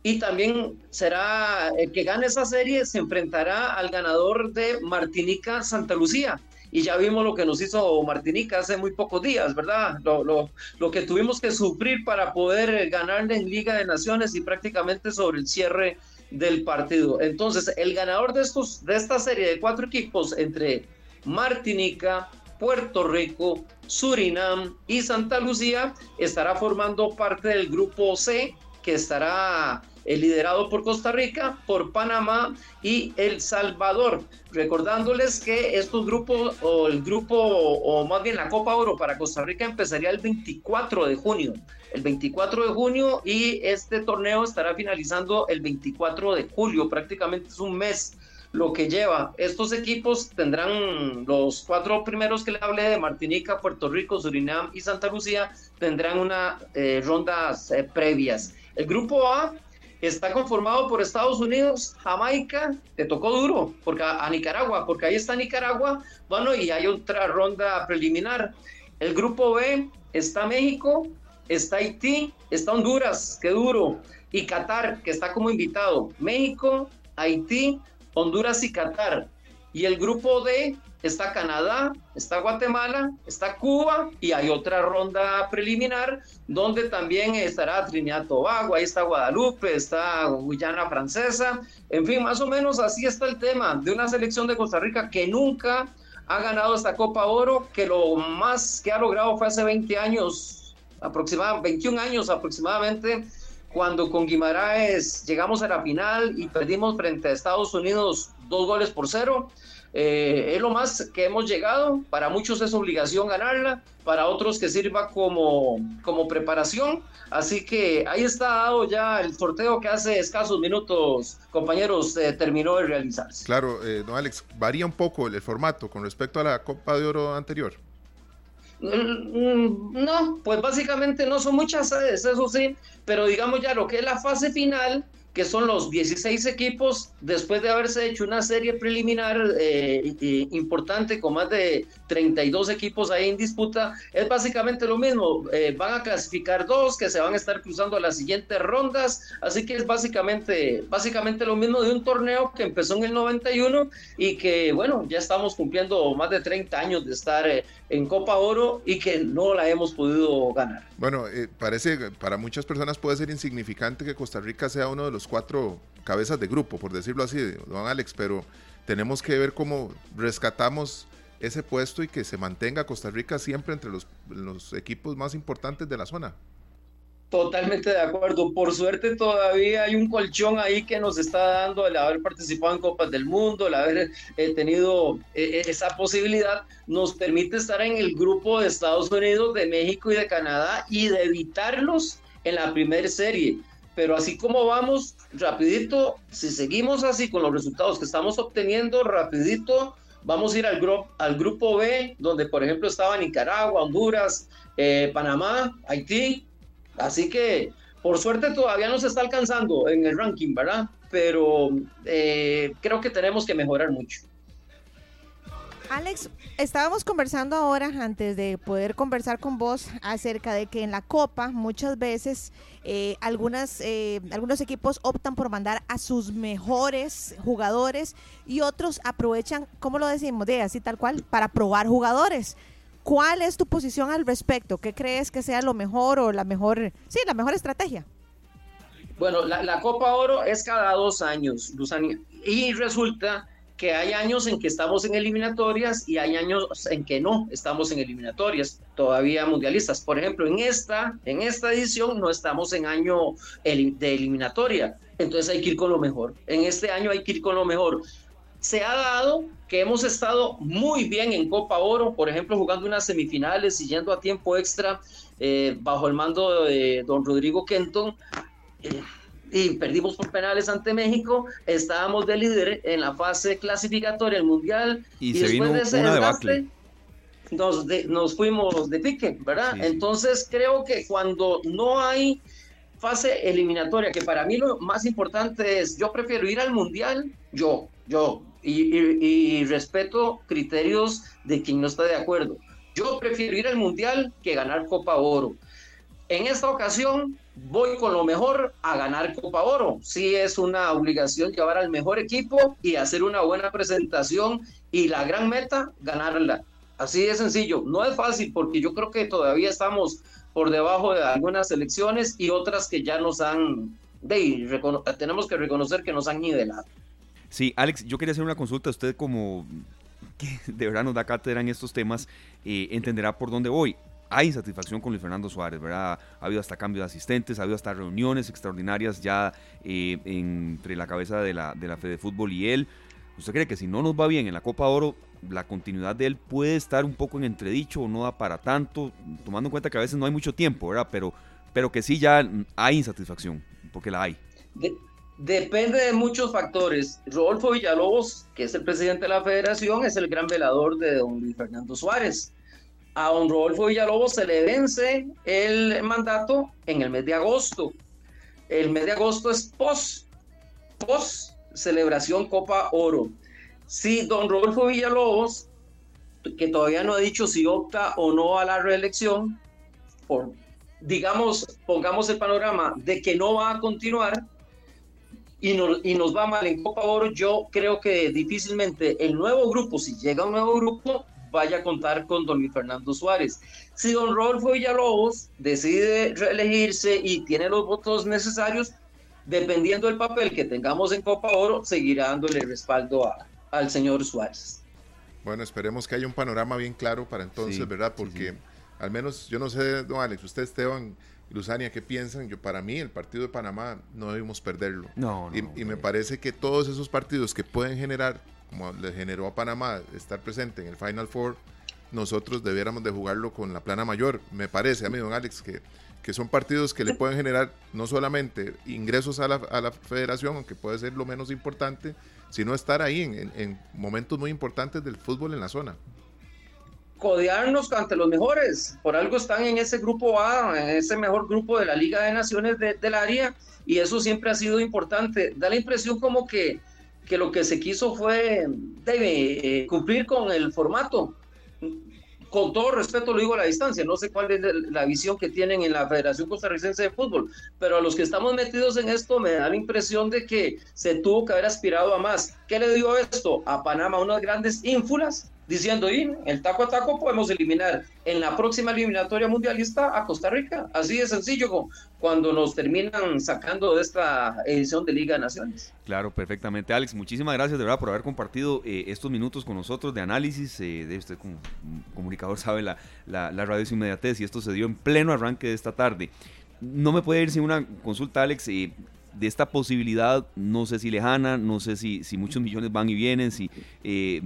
y también será el que gane esa serie, se enfrentará al ganador de Martinica Santa Lucía. Y ya vimos lo que nos hizo Martinica hace muy pocos días, ¿verdad? Lo, lo, lo que tuvimos que sufrir para poder ganarle en Liga de Naciones y prácticamente sobre el cierre del partido. Entonces, el ganador de, estos, de esta serie de cuatro equipos entre Martinica, Puerto Rico, Surinam y Santa Lucía estará formando parte del grupo C que estará eh, liderado por Costa Rica, por Panamá y El Salvador. Recordándoles que estos grupos, o el grupo, o más bien la Copa Oro para Costa Rica empezaría el 24 de junio. El 24 de junio y este torneo estará finalizando el 24 de julio, prácticamente es un mes lo que lleva. Estos equipos tendrán los cuatro primeros que le hablé de Martinica, Puerto Rico, Surinam y Santa Lucía, tendrán unas eh, rondas eh, previas. El grupo A está conformado por Estados Unidos, Jamaica, te tocó duro porque a, Nicaragua, porque ahí está Nicaragua, bueno, y hay otra ronda preliminar. El grupo B está México, está Haití, está Honduras, qué duro, y Qatar, que está como invitado. México, Haití, Honduras y Qatar. Y el grupo D está Canadá, está Guatemala, está Cuba y hay otra ronda preliminar donde también estará Trinidad Tobago, ahí está Guadalupe, está Guyana Francesa, en fin, más o menos así está el tema de una selección de Costa Rica que nunca ha ganado esta Copa Oro, que lo más que ha logrado fue hace 20 años, aproximadamente 21 años aproximadamente, cuando con Guimaraes llegamos a la final y perdimos frente a Estados Unidos dos goles por cero. Eh, es lo más que hemos llegado. Para muchos es obligación ganarla, para otros que sirva como, como preparación. Así que ahí está dado ya el sorteo que hace escasos minutos, compañeros, eh, terminó de realizarse. Claro, eh, don Alex, varía un poco el, formato con respecto a la Copa de Oro anterior. Mm, mm, no, pues básicamente no son muchas sedes, eso sí, pero digamos ya lo que es la fase final, que son los 16 equipos, después de haberse hecho una serie preliminar eh, importante con más de 32 equipos ahí en disputa, es básicamente lo mismo. Eh, van a clasificar dos que se van a estar cruzando a las siguientes rondas, así que es básicamente, básicamente lo mismo de un torneo que empezó en el 91 y que, bueno, ya estamos cumpliendo más de 30 años de estar eh, en Copa Oro y que no la hemos podido ganar. Bueno, parece, para muchas personas puede ser insignificante que Costa Rica sea uno de los cuatro cabezas de grupo, por decirlo así, don Alex, pero tenemos que ver cómo rescatamos ese puesto y que se mantenga Costa Rica siempre entre los, los equipos más importantes de la zona. Totalmente de acuerdo. Por suerte todavía hay un colchón ahí que nos está dando el haber participado en Copas del Mundo, el haber eh, tenido eh, eh, esa posibilidad, nos permite estar en el grupo de Estados Unidos, de México y de Canadá y de evitarlos en la primera serie. Pero así como vamos, rapidito, si seguimos así con los resultados que estamos obteniendo, rapidito, vamos a ir al, grupo al grupo B, donde por ejemplo estaba Nicaragua, Honduras, Panamá, Haití, Así que, por suerte, todavía no se está alcanzando en el ranking, ¿verdad? Pero eh, creo que tenemos que mejorar mucho. Alex, estábamos conversando ahora antes de poder conversar con vos acerca de que en la Copa muchas veces eh, algunas, eh, algunos equipos optan por mandar a sus mejores jugadores y otros aprovechan, ¿cómo lo decimos? De así tal cual, para probar jugadores. ¿Cuál es tu posición al respecto? ¿Qué crees que sea lo mejor o la mejor, sí, la mejor estrategia? Bueno, la, Copa Oro es cada dos años, Luzania, y resulta que hay años en que estamos en eliminatorias y hay años en que no estamos en eliminatorias todavía mundialistas. Por ejemplo, en esta, en esta edición no estamos en año de eliminatoria, entonces hay que ir con lo mejor. En este año hay que ir con lo mejor se ha dado que hemos estado muy bien en Copa Oro, por ejemplo, jugando unas semifinales y yendo a tiempo extra eh, bajo el mando de don Rodrigo Kenton. Eh, y perdimos por penales ante México, estábamos de líder en la fase clasificatoria del Mundial. Y, después de ese desgaste, nos, nos fuimos de pique, ¿verdad? Entonces creo que cuando no hay fase eliminatoria, que para mí lo más importante es, yo prefiero ir al Mundial, yo, yo, y, respeto criterios de quien no está de acuerdo. Yo prefiero ir al Mundial que ganar Copa Oro. En esta ocasión voy con lo mejor a ganar Copa Oro. Sí es una obligación llevar al mejor equipo y hacer una buena presentación y la gran meta, ganarla. Así de sencillo. No es fácil porque yo creo que todavía estamos por debajo de algunas selecciones y otras que ya nos han, de, tenemos que reconocer que nos han nivelado. Sí, Alex, yo quería hacer una consulta. Usted como que de verdad nos da cátedra en estos temas, eh, entenderá por dónde voy. Hay insatisfacción con Luis Fernando Suárez, ¿verdad? Ha habido hasta cambio de asistentes, ha habido hasta reuniones extraordinarias ya eh, entre la cabeza de la, de la Fede Fútbol y él. ¿Usted cree que si no nos va bien en la Copa Oro, la continuidad de él puede estar un poco en entredicho o no da para tanto, tomando en cuenta que a veces no hay mucho tiempo, ¿verdad? Pero, pero que sí ya hay insatisfacción, porque la hay. Depende de muchos factores. Rodolfo Villalobos, que es el presidente de la federación, es el gran velador de don Luis Fernando Suárez. A don Rodolfo Villalobos se le vence el mandato en el mes de agosto. El mes de agosto es post, post celebración Copa Oro. Si don Rodolfo Villalobos, que todavía no ha dicho si opta o no a la reelección, por, digamos, pongamos el panorama de que no va a continuar, y nos, y nos va mal en Copa Oro, yo creo que difícilmente el nuevo grupo, si llega un nuevo grupo, vaya a contar con don Luis Fernando Suárez. Si don Rodolfo Villalobos decide reelegirse y tiene los votos necesarios, dependiendo del papel que tengamos en Copa Oro, seguirá dándole respaldo al señor Suárez. Bueno, esperemos que haya un panorama bien claro para entonces, ¿verdad? Porque al menos, yo no sé, don Alex, usted Esteban, Luzania, ¿qué piensan? Yo, para mí, el partido de Panamá no debimos perderlo. No, y, me parece que todos esos partidos que pueden generar, como le generó a Panamá, estar presente en el Final Four, nosotros debiéramos de jugarlo con la plana mayor. Me parece a mí, don Alex, que, que son partidos que le pueden generar no solamente ingresos a la, a la federación, aunque puede ser lo menos importante, sino estar ahí en, en momentos muy importantes del fútbol en la zona codearnos ante los mejores. Por algo están en ese grupo A, en ese mejor grupo de la Liga de Naciones del área, y eso siempre ha sido importante. Da la impresión como que, que lo que se quiso fue eh, cumplir con el formato. Con todo respeto lo digo a la distancia, no sé cuál es la visión que tienen en la Federación Costarricense de Fútbol, pero a los que estamos metidos en esto me da la impresión de que se tuvo que haber aspirado a más. ¿Qué le dio esto? A Panamá unas grandes ínfulas diciendo, y el taco a taco podemos eliminar en la próxima eliminatoria mundialista a Costa Rica. Así de sencillo cuando nos terminan sacando de esta edición de Liga de Naciones. Claro, perfectamente. Alex, muchísimas gracias de verdad por haber compartido eh, estos minutos con nosotros de análisis. Eh, de usted como comunicador sabe la, la, radio sin inmediatez y esto se dio en pleno arranque de esta tarde. No me puede ir sin una consulta, Alex. Eh, de esta posibilidad, no sé si lejana, no sé si, si muchos millones van y vienen, si, eh,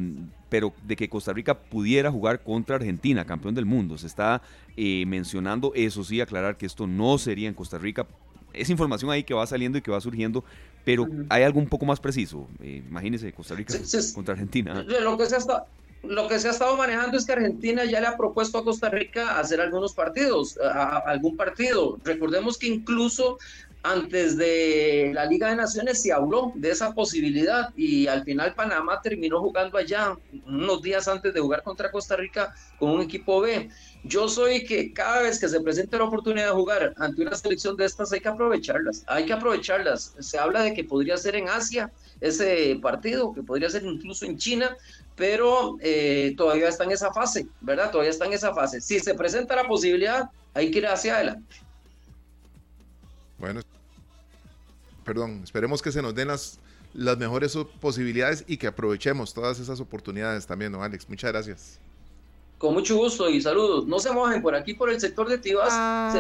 pero de que Costa Rica pudiera jugar contra Argentina, campeón del mundo. Se está eh, mencionando, eso sí, aclarar que esto no sería en Costa Rica. Es información ahí que va saliendo y que va surgiendo, pero hay algo un poco más preciso. Eh, imagínese Costa Rica contra Argentina. Lo que, se está, lo que se ha estado manejando es que Argentina ya le ha propuesto a Costa Rica hacer algunos partidos, a, algún partido. Recordemos que incluso antes de la Liga de Naciones se habló de esa posibilidad y al final Panamá terminó jugando allá unos días antes de jugar contra Costa Rica con un equipo B. Yo soy que cada vez que se presente la oportunidad de jugar ante una selección de estas hay que aprovecharlas, hay que aprovecharlas. Se habla de que podría ser en Asia ese partido, que podría ser incluso en China, pero eh, todavía está en esa fase, ¿verdad? Todavía está en esa fase. Si se presenta la posibilidad, hay que ir hacia adelante. Bueno, perdón, esperemos que se nos den las, las mejores posibilidades y que aprovechemos todas esas oportunidades también, ¿no, Alex? Muchas gracias. Con mucho gusto y saludos. No se mojen por aquí, por el sector de Tibas. Se, ah.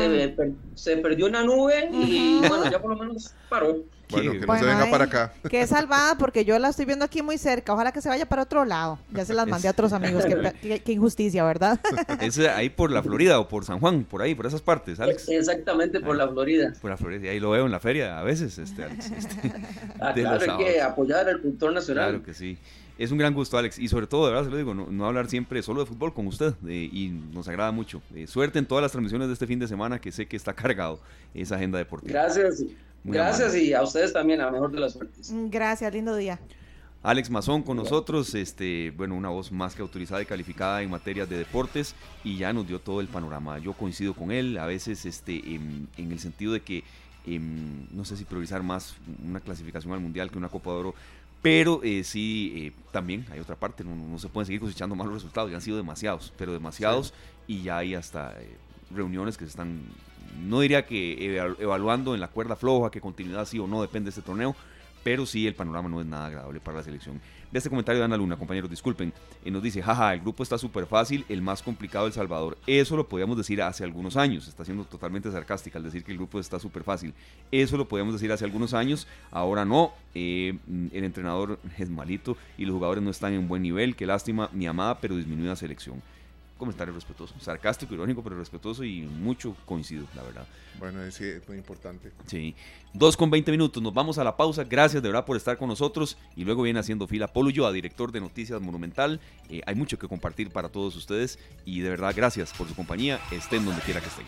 se, perdió una nube y bueno, ya por lo menos paró. Bueno, que no se venga para acá. Qué salvada, porque yo la estoy viendo aquí muy cerca. Ojalá que se vaya para otro lado. Ya se las mandé a otros amigos. Qué, (laughs) injusticia, ¿verdad? (laughs) Es ahí por la Florida o por San Juan, por ahí, por esas partes, Alex. Exactamente, por la Florida. Por la Florida. Ahí lo veo en la feria a veces, este, Alex. Este, ah, claro, hay que apoyar al cultor nacional. Claro que sí. Es un gran gusto, Alex. Y sobre todo, de verdad, se lo digo, no, hablar siempre solo de fútbol con usted. Eh, y nos agrada mucho. Eh, suerte en todas las transmisiones de este fin de semana, que sé que está cargado esa agenda deportiva. Gracias. Gracias y a ustedes también, a la mejor de las suertes. Mm, gracias, lindo día. Alex Mazón con nosotros, este, bueno, una voz más que autorizada y calificada en materia de deportes y ya nos dio todo el panorama. Yo coincido con él, a veces este, en, el sentido de que em, no sé si priorizar más una clasificación al mundial que una Copa de Oro, pero eh, sí, eh, también hay otra parte, no, se pueden seguir cosechando malos resultados, ya han sido demasiados, pero demasiados y ya hay hasta eh, reuniones que se están no diría que evaluando en la cuerda floja, que continuidad sí o no depende de este torneo, pero sí el panorama no es nada agradable para la selección. De este comentario de Ana Luna, compañeros, disculpen, y nos dice, jaja, el grupo está súper fácil, el más complicado El Salvador. Eso lo podíamos decir hace algunos años, está siendo totalmente sarcástica al decir que el grupo está súper fácil. Eso lo podíamos decir hace algunos años, ahora no, eh, el entrenador (laughs) es malito y los jugadores no están en buen nivel, qué lástima, mi amada pero disminuida selección comentario respetuoso, sarcástico, irónico, pero respetuoso y mucho coincido, la verdad. Bueno, sí, es muy importante. Sí. Dos con 20 minutos, nos vamos a la pausa. Gracias de verdad por estar con nosotros. Y luego viene haciendo fila Polo a director de Noticias Monumental. Eh, hay mucho que compartir para todos ustedes. Y de verdad, gracias por su compañía. Estén donde quiera que estén.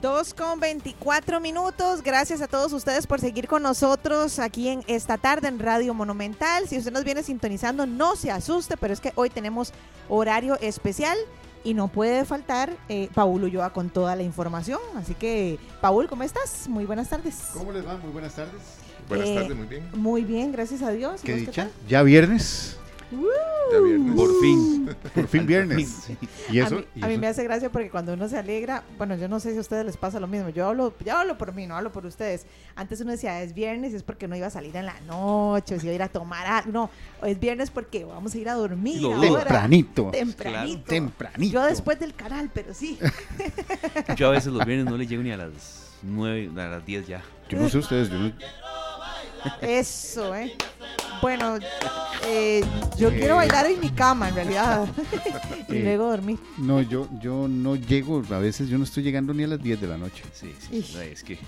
2 con 24 minutos. Gracias a todos ustedes por seguir con nosotros aquí en esta tarde en Radio Monumental. Si usted nos viene sintonizando, no se asuste, pero es que hoy tenemos horario especial y no puede faltar eh, Paul Ulloa con toda la información. Así que, Paul, ¿cómo estás? Muy buenas tardes. ¿Cómo les va? Muy buenas tardes. Buenas eh, tardes, muy bien. Muy bien, gracias a Dios. ¿Qué dicha? ¿Ya viernes? Por fin. Por fin viernes. ¿Y eso? A, mí, me hace gracia porque cuando uno se alegra, bueno, yo no sé si a ustedes les pasa lo mismo. Yo hablo, yo hablo por mí, no hablo por ustedes. Antes uno decía, es viernes y es porque no iba a salir en la noche, o si iba a ir a tomar algo. No, es viernes porque vamos a ir a dormir. Tempranito. Tempranito. tempranito. Yo después del canal, pero sí. (laughs) yo a veces los viernes no le llego ni a las 9, a las 10 ya. Yo no sé ustedes, yo no... Eso, ¿eh? Bueno, eh, yo quiero bailar en mi cama, en realidad. (laughs) (laughs) y eh, luego dormir. No, yo, yo no llego, a veces yo no estoy llegando ni a las 10 de la noche. Sí, sí, es que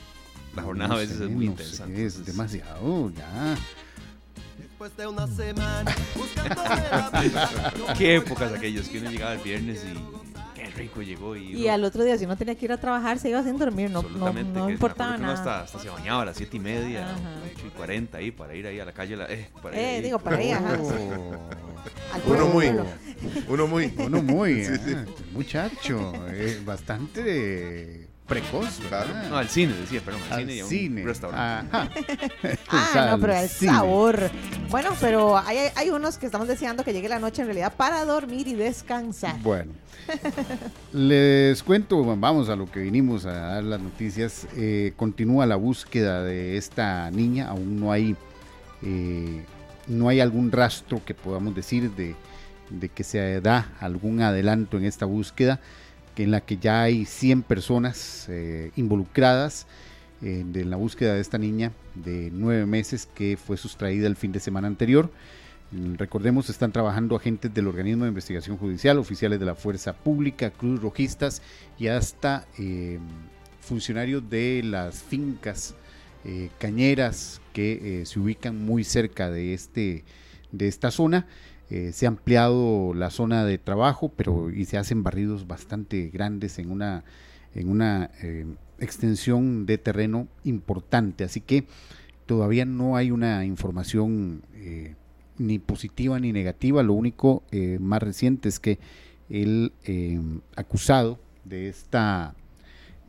la jornada a veces es muy interesante. es demasiado, ya. Después de una semana (laughs) Qué épocas aquellas que uno llegaba el viernes y rico llegó y... Y al otro día, si no tenía que ir a trabajar, se iba sin dormir, no, no, no importaba nada. Hasta, hasta, se bañaba a las 7 y media, 8 y 40 ahí, para ir ahí a la calle. La, eh, para eh digo, para ir, ajá. Oh. (laughs) Uno muy, uno muy. (laughs) Uno muy, ah, muchacho, eh, bastante Precoz. ¿verdad? No, al cine, decía, perdón, al, Al cine y a un cine. restaurante. Ajá. (laughs) Ah, no, pero el cine. sabor. Bueno, pero hay, hay unos que estamos deseando que llegue la noche en realidad para dormir y descansar. Bueno, (laughs) les cuento, vamos a lo que vinimos a dar las noticias. Eh, continúa la búsqueda de esta niña, aún no hay, eh, no hay algún rastro que podamos decir de, de que se da algún adelanto en esta búsqueda, en la que ya hay 100 personas eh, involucradas de la búsqueda de esta niña de nueve meses que fue sustraída el fin de semana anterior. Mm, Recordemos, están trabajando agentes del organismo de investigación judicial, oficiales de la Fuerza Pública, Cruz Rojistas y hasta eh, funcionarios de las fincas eh, cañeras que eh, se ubican muy cerca de, este, de esta zona. Eh, se ha ampliado la zona de trabajo, pero y se hacen barridos bastante grandes en una, en una eh, extensión de terreno importante. Así que todavía no hay una información eh, ni positiva ni negativa. Lo único eh, más reciente es que el acusado de esta,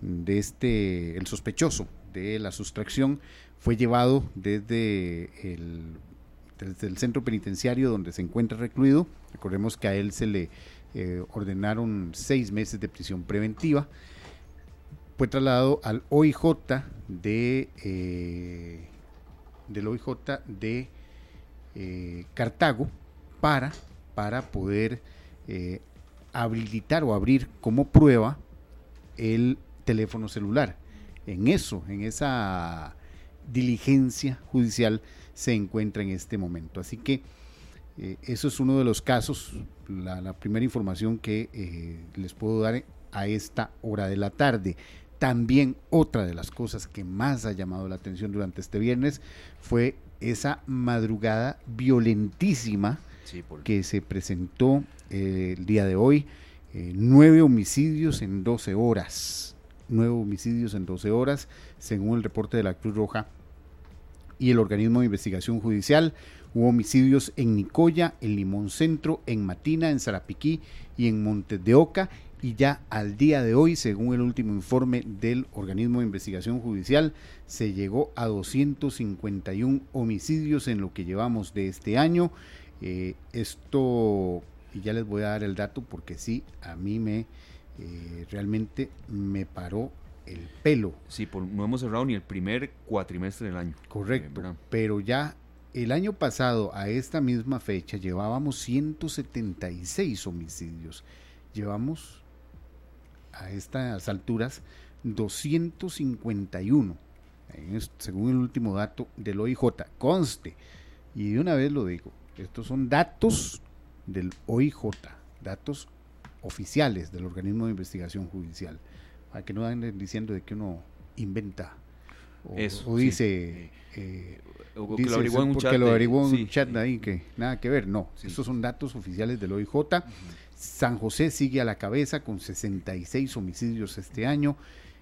de este, el sospechoso de la sustracción fue llevado desde el, desde el centro penitenciario donde se encuentra recluido. Recordemos que a él se le eh, ordenaron seis meses de prisión preventiva. Fue trasladado al OIJ de eh, del OIJ de eh, Cartago para, para poder habilitar o abrir como prueba el teléfono celular. En eso, en esa diligencia judicial se encuentra en este momento. Así que eh, eso es uno de los casos, la, la primera información que eh, les puedo dar a esta hora de la tarde. También otra de las cosas que más ha llamado la atención durante este viernes fue esa madrugada violentísima Sí, por- que se presentó eh, el día de hoy. Eh, nueve homicidios en 12 horas. Nueve homicidios en 12 horas, según el reporte de la Cruz Roja y el organismo de investigación judicial. Hubo homicidios en Nicoya, en Limón Centro, en Matina, en Zarapiquí y en Montes de Oca. Y ya al día de hoy, según el último informe del organismo de investigación judicial, se llegó a 251 homicidios en lo que llevamos de este año. Eh, esto, y ya les voy a dar el dato porque sí, a mí me eh, realmente me paró el pelo. Sí, por- no hemos cerrado ni el primer cuatrimestre del año. Correcto, Eh, pero ya el año pasado a esta misma fecha llevábamos 176 homicidios. Llevamos a estas alturas 251, en es- según el último dato del OIJ. Conste, y de una vez lo digo, estos son datos del OIJ, datos oficiales del organismo de investigación judicial, para que no anden diciendo de que uno inventa o, Eso, o sí. dice... eh, O- que dice lo averiguó en un porque chat lo de- sí, un chat ahí que nada que ver. No, Sí. estos son datos oficiales del OIJ. San José sigue a la cabeza con 66 homicidios este año,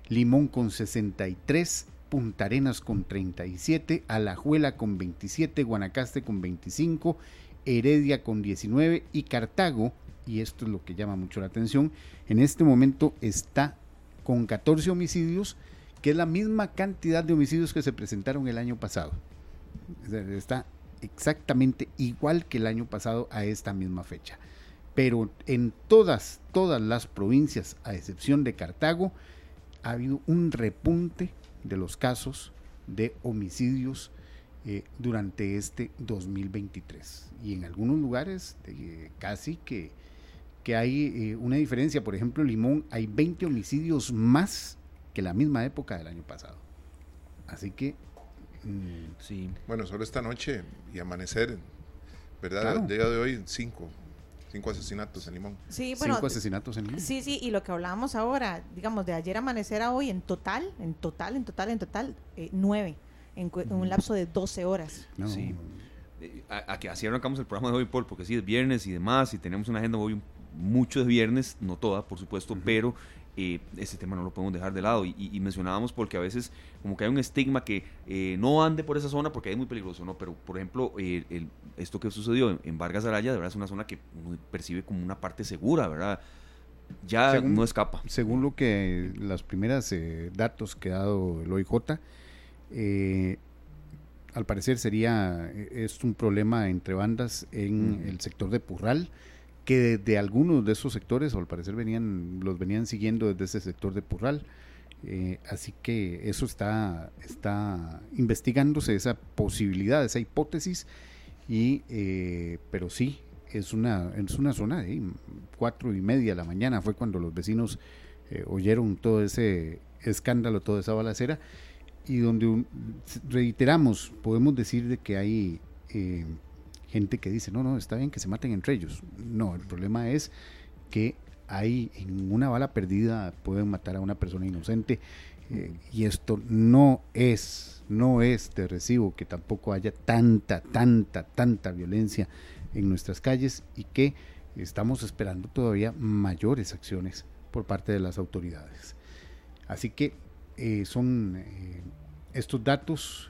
Limón con 63, Punta Arenas con 37, Alajuela con 27, Guanacaste con 25, Heredia con 19 y Cartago, y esto es lo que llama mucho la atención, en este momento está con 14 homicidios, que es la misma cantidad de homicidios que se presentaron el año pasado. Está exactamente igual que el año pasado a esta misma fecha. Pero en todas, todas las provincias, a excepción de Cartago, ha habido un repunte de los casos de homicidios eh, durante este 2023. Y en algunos lugares eh, casi que, que hay eh, una diferencia. Por ejemplo, en Limón hay 20 homicidios más que la misma época del año pasado. Así que... mm, Sí. Bueno, solo esta noche y amanecer, ¿verdad? Claro. El día de hoy, cinco. Cinco asesinatos en Limón. Sí, bueno, cinco asesinatos en Limón. Sí, sí, y lo que hablábamos ahora, digamos, de ayer amanecer a hoy, en total, en total, en total, en total, eh, nueve, en, en un lapso de 12 horas. No, Sí. Eh, a, a que así arrancamos el programa de hoy, Paul, porque sí, es viernes y demás, y tenemos una agenda hoy mucho de viernes, no toda, por supuesto, pero eh, ese tema no lo podemos dejar de lado. Y, y- mencionábamos porque a veces como que hay un estigma que eh, no ande por esa zona porque es muy peligroso, ¿no? Pero, por ejemplo, eh, el- esto que sucedió en, en Vargas Araya, de verdad es una zona que uno percibe como una parte segura, ¿verdad? ya Según- no escapa. Según lo que las primeras eh, datos que ha dado el OIJ, eh, al parecer sería es un problema entre bandas en el sector de Purral, que de, de algunos de esos sectores, o al parecer venían, los venían siguiendo desde ese sector de Purral. Eh, así que eso está, está investigándose, esa posibilidad, esa hipótesis, y, eh, pero sí, es una, es una zona de cuatro y media de la mañana fue cuando los vecinos eh, oyeron todo ese escándalo, toda esa balacera, y donde reiteramos, podemos decir de que hay eh, gente que dice, no, no, está bien que se maten entre ellos. No, el problema es que hay en una bala perdida pueden matar a una persona inocente eh, y esto no es, no es de recibo que tampoco haya tanta, tanta, tanta violencia en nuestras calles y que estamos esperando todavía mayores acciones por parte de las autoridades. Así que eh, son eh, estos datos,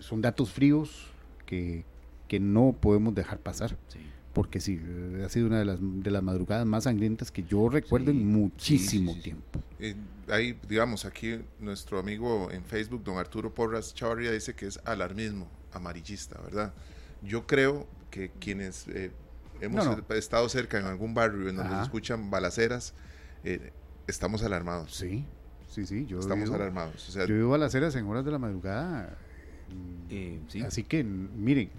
son datos fríos que, que no podemos dejar pasar Sí. porque sí, eh, ha sido una de las, de las madrugadas más sangrientas que yo recuerdo Sí, en muchísimo sí, sí, sí. tiempo. Eh, ahí, digamos, aquí nuestro amigo en Facebook, don Arturo Porras Chavarria, dice que es alarmismo amarillista, ¿verdad? Yo creo que quienes eh, hemos No, no. estado cerca en algún barrio en donde Ajá. se escuchan balaceras, eh, estamos alarmados. Sí, sí, sí, yo Estamos vivo, alarmados. O sea, yo vivo a las ceras en horas de la madrugada. mm, Eh, sí. Así que, miren,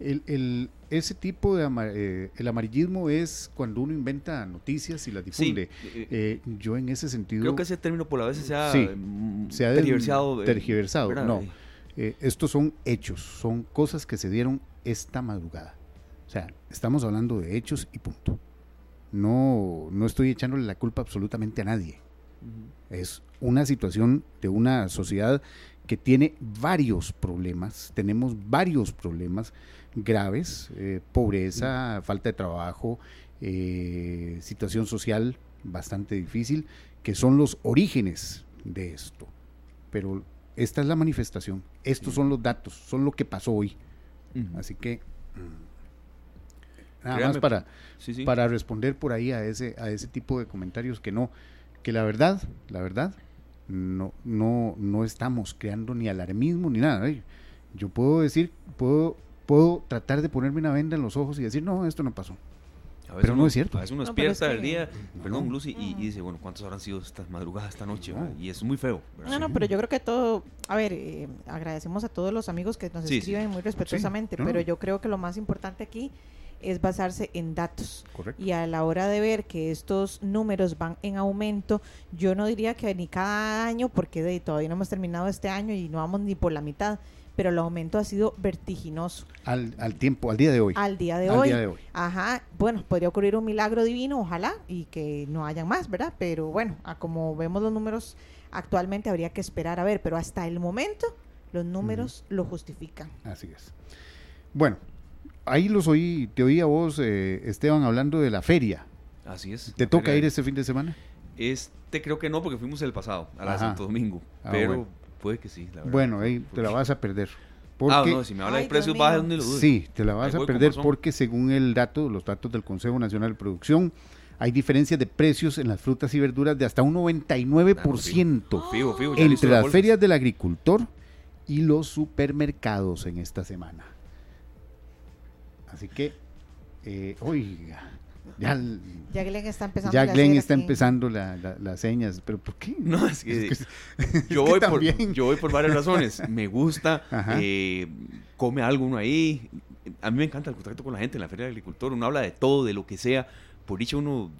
el, el- ese tipo de ama- eh, el amarillismo es cuando uno inventa noticias y las difunde. eh, Eh, yo en ese sentido... creo que ese término por la vez se ha, Sí, mm, se ha tergiversado. tergiversado, no. Eh, estos son hechos, son cosas que se dieron esta madrugada. O sea, estamos hablando de hechos y punto. No, no estoy echándole la culpa absolutamente a nadie. Es una situación de una sociedad que tiene varios problemas, tenemos varios problemas graves, eh, pobreza, falta de trabajo, eh, situación social bastante difícil, que son los orígenes de esto. Pero esta es la manifestación, estos son los datos, son lo que pasó hoy. Así que nada Créame, más para, sí, sí. para responder por ahí a ese, a ese tipo de comentarios que no, que la verdad, la verdad, no, no, no estamos creando ni alarmismo ni nada. Ay, Yo puedo decir, puedo, puedo tratar de ponerme una venda en los ojos y decir, no, esto no pasó. A veces pero no es cierto. A veces uno No, despierta el que- día, perdón, No. Lucy, y, y dice, bueno, ¿cuántos habrán sido estas madrugadas esta noche? No. Y es muy feo. ¿verdad? No, no, pero yo creo que todo, a ver, eh, agradecemos a todos los amigos que nos Sí, sí. escriben muy respetuosamente, no, pero no. yo creo que lo más importante aquí es basarse en datos. Correcto. Y a la hora de ver que estos números van en aumento, yo no diría que ni cada año, porque de, todavía no hemos terminado este año y no vamos ni por la mitad, pero el aumento ha sido vertiginoso Al, al tiempo, al día de hoy. al día de Al hoy. día de hoy. Ajá, bueno, podría ocurrir un milagro divino, ojalá, y que no hayan más, ¿verdad? Pero bueno, a como vemos los números actualmente habría que esperar a ver, pero hasta el momento los números lo justifican. Así es. Bueno, ahí los oí, te oí a vos, eh, Esteban, hablando de la feria. Así es. ¿Te toca feria ir este fin de semana? Este creo que no, porque fuimos el pasado, a la. Santo Domingo. Ah, pero bueno. Puede que sí, la verdad. Bueno, ahí te la vas a perder. Porque, (laughs) Ah, no, si me habla de precios bajos, ni lo dudes. Sí, te la vas Ahí a perder porque según el dato, los datos del Consejo Nacional de Producción, hay diferencias de precios en las frutas y verduras de hasta un 99% Fijo, fijo, entre las ferias del agricultor y los supermercados en esta semana. Así que, eh, oiga, ya, el- está empezando está empezando la- la- las señas, pero ¿por qué? No, es que, Es yo, (laughs) que voy por, también. yo voy por varias razones. Me gusta, eh, come algo uno ahí. A mí me encanta el contacto con la gente en la Feria del Agricultor. Uno habla de todo, de lo que sea. Por dicho, uno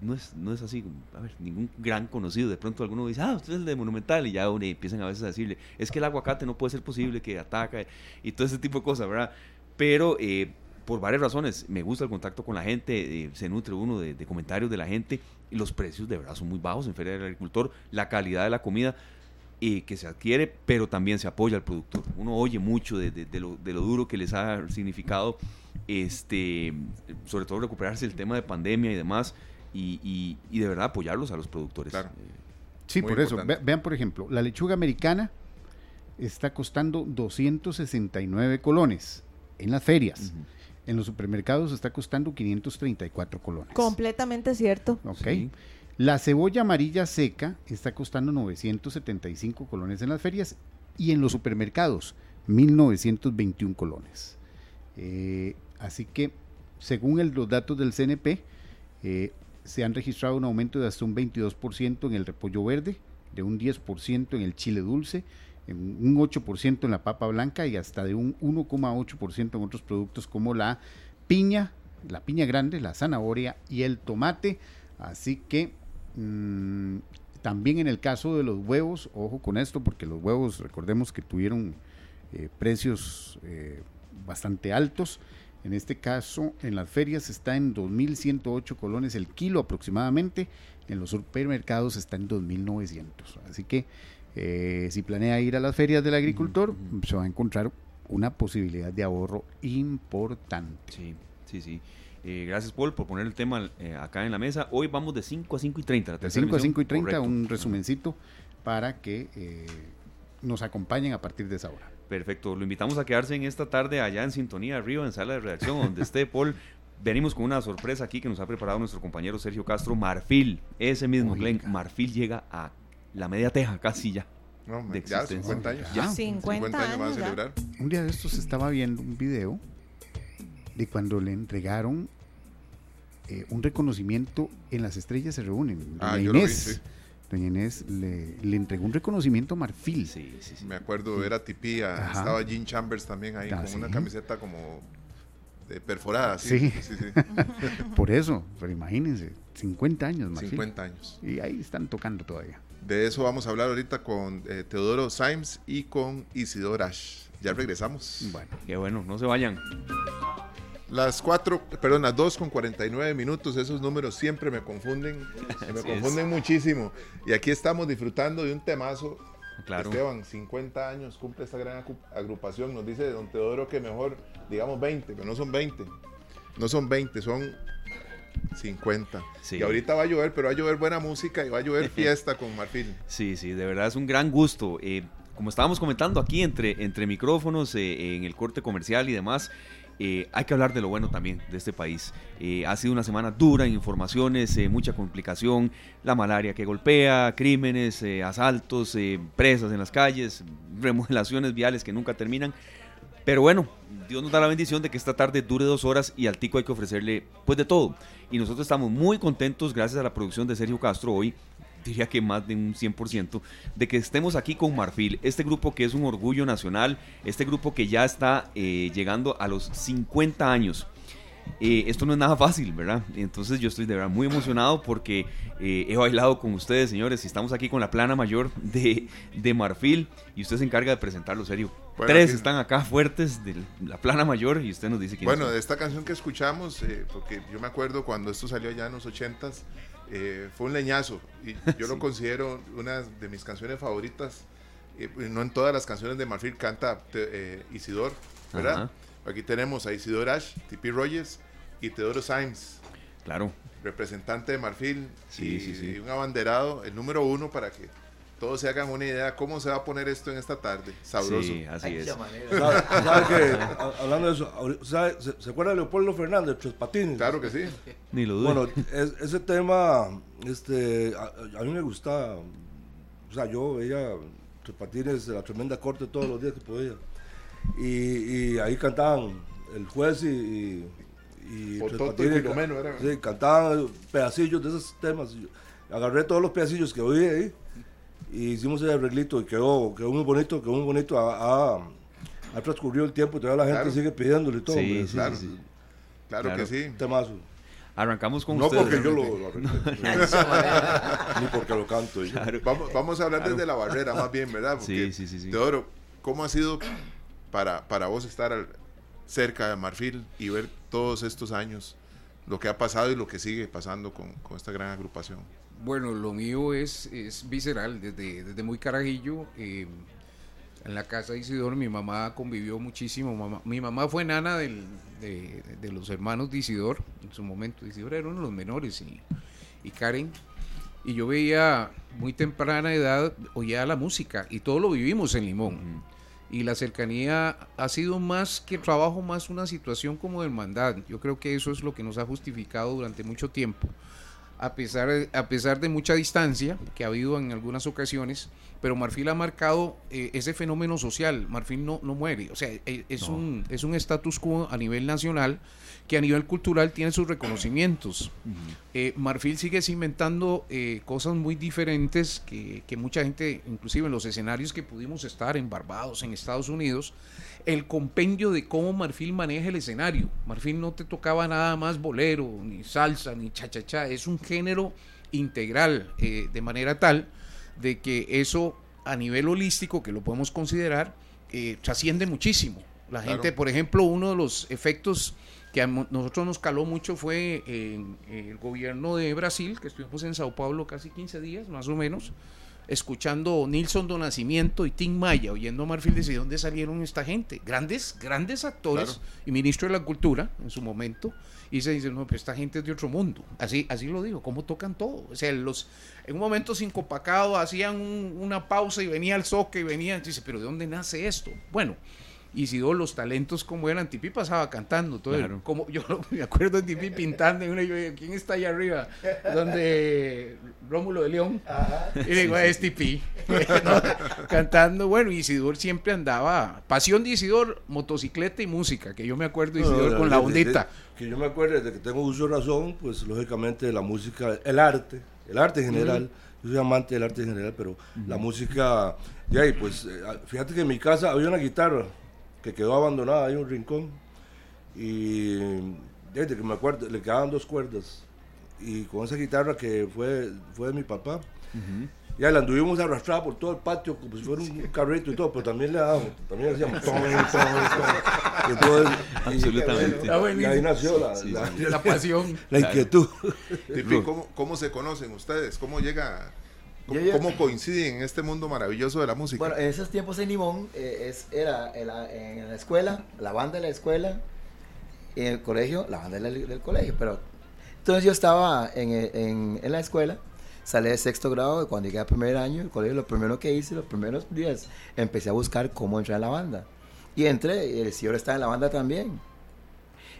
no es, no es así, a ver, ningún gran conocido. De pronto alguno dice, ah, usted es el de Monumental. Y ya uno empiezan a veces a decirle, es que el aguacate no puede ser posible que ataca y todo ese tipo de cosas, ¿verdad? Pero eh, por varias razones, me gusta el contacto con la gente, eh, se nutre uno de, de comentarios de la gente y los precios de verdad son muy bajos en Feria del Agricultor, la calidad de la comida eh, que se adquiere, pero también se apoya al productor. Uno oye mucho de, de- de lo, de lo duro que les ha significado, este, sobre todo recuperarse el tema de pandemia y demás, y, y- y de verdad apoyarlos a los productores. Claro. Eh, Sí, Muy por eso. Ve- vean, por ejemplo, la lechuga americana está costando 269 colones en las ferias. ujú. En los supermercados está costando 534 colones. Completamente cierto. Ok. Sí. La cebolla amarilla seca está costando 975 colones en las ferias y en los supermercados 1921 colones. Eh, así que, según el- los datos del CNP, eh, se han registrado un aumento de hasta un 22% en el repollo verde, de un 10% en el chile dulce, un 8% en la papa blanca y hasta de un 1,8% en otros productos como la piña, la piña grande, la zanahoria y el tomate. Así que mm, también en el caso de los huevos, ojo con esto, porque los huevos, recordemos que tuvieron eh, precios eh, bastante altos. En este caso, en las ferias está en 2.108 colones el kilo aproximadamente. En los supermercados está en 2.900. Así que eh, si planea ir a las ferias del agricultor, se va a encontrar una posibilidad de ahorro importante. Sí, sí, sí. Eh, gracias, Paul, por poner el tema eh, acá en la mesa. Hoy vamos de 5 a 5 y 30. La De tercera 5 a emisión. 5 y 30, Correcto. un resumencito para que eh, nos acompañen a partir de esa hora. Perfecto, lo invitamos a quedarse en esta tarde allá en sintonía arriba en sala de redacción donde esté (laughs) Paul. Venimos con una sorpresa aquí que nos ha preparado nuestro compañero Sergio Castro, Marfil, ese mismo. Glenn, Marfil llega a la media teja casi ya. No, de ya, existencia. 50 años. Ya. 50, años van a años ya. celebrar. Un día de estos estaba viendo un video de cuando le entregaron eh, un reconocimiento en Las Estrellas se reúnen. Doña Ah, yo lo vi, Inés, sí. Doña Inés le, le entregó un reconocimiento a Marfil. Sí, sí, sí. Me acuerdo ver a Tipía, Ajá. estaba Gene Chambers también ahí Ah, con una camiseta como de perforada. Sí, Sí. sí, sí. (laughs) Por eso, pero imagínense, 50 años, Marfil. 50 años. Y ahí están tocando todavía. De eso vamos a hablar ahorita con eh, Teodoro Symes y con Isidor Ash. Ya regresamos. Bueno, Qué bueno, no se vayan. Las 4, perdón, las 2 con 49 minutos, esos números siempre me confunden, (laughs) me confunden muchísimo. Y aquí estamos disfrutando de un temazo. Claro. Esteban, 50 años cumple esta gran agrupación. Nos dice don Teodoro que mejor, digamos 20, pero no son 20. No son 20, son 50. Sí. Y ahorita va a llover, pero va a llover buena música y va a llover (laughs) fiesta con Marfil. Sí, sí, de verdad es un gran gusto. Eh, como estábamos comentando aquí entre, entre micrófonos, eh, en el corte comercial y demás, eh, hay que hablar de lo bueno también de este país. Eh, ha sido una semana dura en informaciones, eh, mucha complicación, la malaria que golpea, crímenes, asaltos, presas en las calles, (laughs) remodelaciones viales que nunca terminan. Pero bueno, Dios nos da la bendición de que esta tarde dure dos horas y al tico hay que ofrecerle pues de todo. Y nosotros estamos muy contentos gracias a la producción de Sergio Castro hoy, diría que más de un 100%, de que estemos aquí con Marfil, este grupo que es un orgullo nacional, este grupo que ya está eh, llegando a los 50 años. Eh, esto no es nada fácil, ¿verdad? Entonces yo estoy de verdad muy emocionado porque eh, he bailado con ustedes, señores, y estamos aquí con la plana mayor de, de Marfil y usted se encarga de presentarlo, serio. Bueno, Tres aquí- están acá fuertes de la plana mayor y usted nos dice quién Bueno, de esta canción que escuchamos, eh, porque yo me acuerdo cuando esto salió ya en los 80s, eh, fue un leñazo. Y (laughs) yo lo Sí. considero una de mis canciones favoritas. Eh, no en todas las canciones de Marfil canta eh, Isidor, ¿verdad? Ajá. Aquí tenemos a Isidor Ash, T.P. Rogers y Teodoro Symes, Claro, representante de Marfil Sí, y, sí, sí. y un abanderado, el número uno para que todos se hagan una idea cómo se va a poner esto en esta tarde. Sabroso. sí, así es. ¿Sabe, sabe que, hablando de eso, ¿sabe- se, se acuerda de Leopoldo Fernández, Tres Patines? Claro que sí. Ni lo dudo. Bueno, es- ese tema, este, a, a mí me gusta, o sea, yo veía Tres Patines, la tremenda corte todos los días que podía. Y, y ahí cantaban el juez y... y y era. Sí, cantaban pedacillos de esos temas. agarré todos los pedacillos que oí ahí y hicimos el arreglito y quedó, quedó muy bonito, quedó muy bonito. Ha, ha- ha transcurrido el tiempo y todavía la gente Claro. sigue pidiéndole y todo. Sí, hombre, sí, claro. sí, sí. Claro, Claro. que sí. Un temazo. Arrancamos con No ustedes. porque yo lo. (laughs) Ni porque lo canto. Vamos, vamos a hablar desde la barrera más bien, ¿verdad? Sí, sí, sí, sí. Teodoro, ¿cómo ha sido para, para vos estar al- cerca de Marfil y ver todos estos años lo que ha pasado y lo que sigue pasando con, con esta gran agrupación? Bueno, lo mío es, es visceral, desde, desde muy carajillo. eh, en la casa de Isidoro mi mamá convivió muchísimo. mamá- mi mamá fue nana del- de, de los hermanos de Isidoro en su momento. Isidoro era uno de los menores y, y Karen. Y yo veía muy temprana edad, oía la música y todo lo vivimos en Limón. Y la cercanía ha sido más que trabajo, más una situación como de hermandad. Yo creo que eso es lo que nos ha justificado durante mucho tiempo a pesar, a pesar de mucha distancia que ha habido en algunas ocasiones, pero Marfil ha marcado eh, ese fenómeno social. Marfil no, no muere, o sea, e- es, un es un status quo a nivel nacional que a nivel cultural tiene sus reconocimientos. Eh, Marfil sigue inventando eh, cosas muy diferentes que, que mucha gente, inclusive en los escenarios que pudimos estar en Barbados, en Estados Unidos, el compendio de cómo Marfil maneja el escenario. Marfil no te tocaba nada más bolero, ni salsa, ni cha-cha-cha. Es un género integral, eh, de manera tal de que eso a nivel holístico, que lo podemos considerar, eh, trasciende muchísimo. La Claro. gente, por ejemplo, uno de los efectos que a nosotros nos caló mucho fue en el gobierno de Brasil, que estuvimos en Sao Paulo casi 15 días, más o menos, escuchando Nilson do Nascimento y Tim Maya, oyendo a Marfil, dice, ¿de dónde salieron esta gente? Grandes, grandes actores Claro. y ministro de la Cultura en su momento, y se dice, no, pero esta gente es de otro mundo. Así, así lo digo, cómo tocan todo. O sea, los, en un momento sin copacado hacían un- una pausa y venía el soque y venía, dice, pero ¿de dónde nace esto? Bueno, Isidoro, los talentos como eran, Tipi pasaba cantando, todo Claro. como yo (laughs) me acuerdo de Tipi pintando, y uno, yo, ¿quién está allá arriba? Donde Rómulo de León, y le digo, es Tipi, (laughs) ¿no? cantando, bueno, Isidor siempre andaba, pasión de Isidor, motocicleta y música, que yo me acuerdo de Isidor No, con de- la de- ondita. de- que yo me acuerdo de que tengo uso de razón, pues lógicamente la música, el arte, el arte en general. Yo soy amante del arte en general, pero la música, y ahí, pues eh, fíjate que en mi casa había una guitarra que quedó abandonada, hay un rincón, y desde que me acuerdo, le quedaban dos cuerdas, y con esa guitarra que fue, fue de mi papá, ya la anduvimos arrastrada por todo el patio como si fuera un carrito y todo, pero también le dábamos, también hacíamos ton, ton, ton, y todo Absolutamente. Y, y ahí nació la, Sí, la- sí. La pasión. la inquietud. (laughs) ¿cómo, cómo se conocen ustedes? ¿Cómo llega, cómo, coinciden en este mundo maravilloso de la música? Bueno, en esos tiempos en Limón eh, es, era en la, en la escuela, la banda de la escuela, en el colegio, la banda del, del colegio. Pero entonces yo estaba en, en, en la escuela, salí de sexto grado, y cuando llegué al primer año, el colegio, lo primero que hice, los primeros días, empecé a buscar cómo entrar en la banda. Y entré, y el señor estaba en la banda también.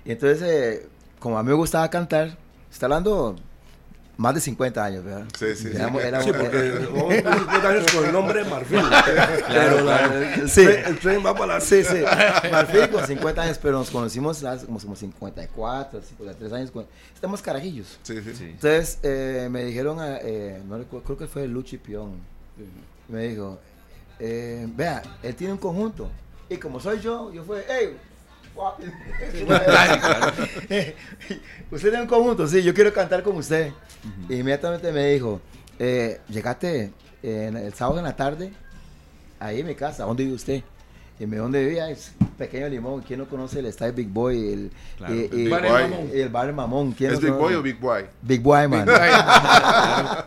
Y entonces, eh, como a mí me gustaba cantar, está hablando más de 50 años, ¿verdad? Sí, sí, sí. Éramos- Sí, porque (laughs) 50 años con el nombre de Marfil. pero la- el, Sí. tren, el tren va para la... Sí, sí. Marfil con 50 años, pero nos conocimos hace como, como 54, 53 años. con- Estamos carajillos. Sí, sí. Sí. Entonces eh, me dijeron, a- eh, no recuerdo, creo que fue Luchi Pion. Me dijo, eh, vea, él tiene un conjunto. Y como soy yo, yo fue, hey, guap". (laughs) usted tiene un conjunto, sí, yo quiero cantar con usted. Y inmediatamente me dijo, eh, llegaste eh, el sábado en la tarde, ahí en mi casa, ¿dónde vive usted? Y me dónde vivía es pequeño limón. ¿Quién no conoce el Style Big Boy? El, Claro, y- el Big Bar Boy. Mamón. y el bar El Mamón. ¿Quién ¿Es no Big conoce? Boy o Big Boy? Big Boy, man. (laughs) (laughs)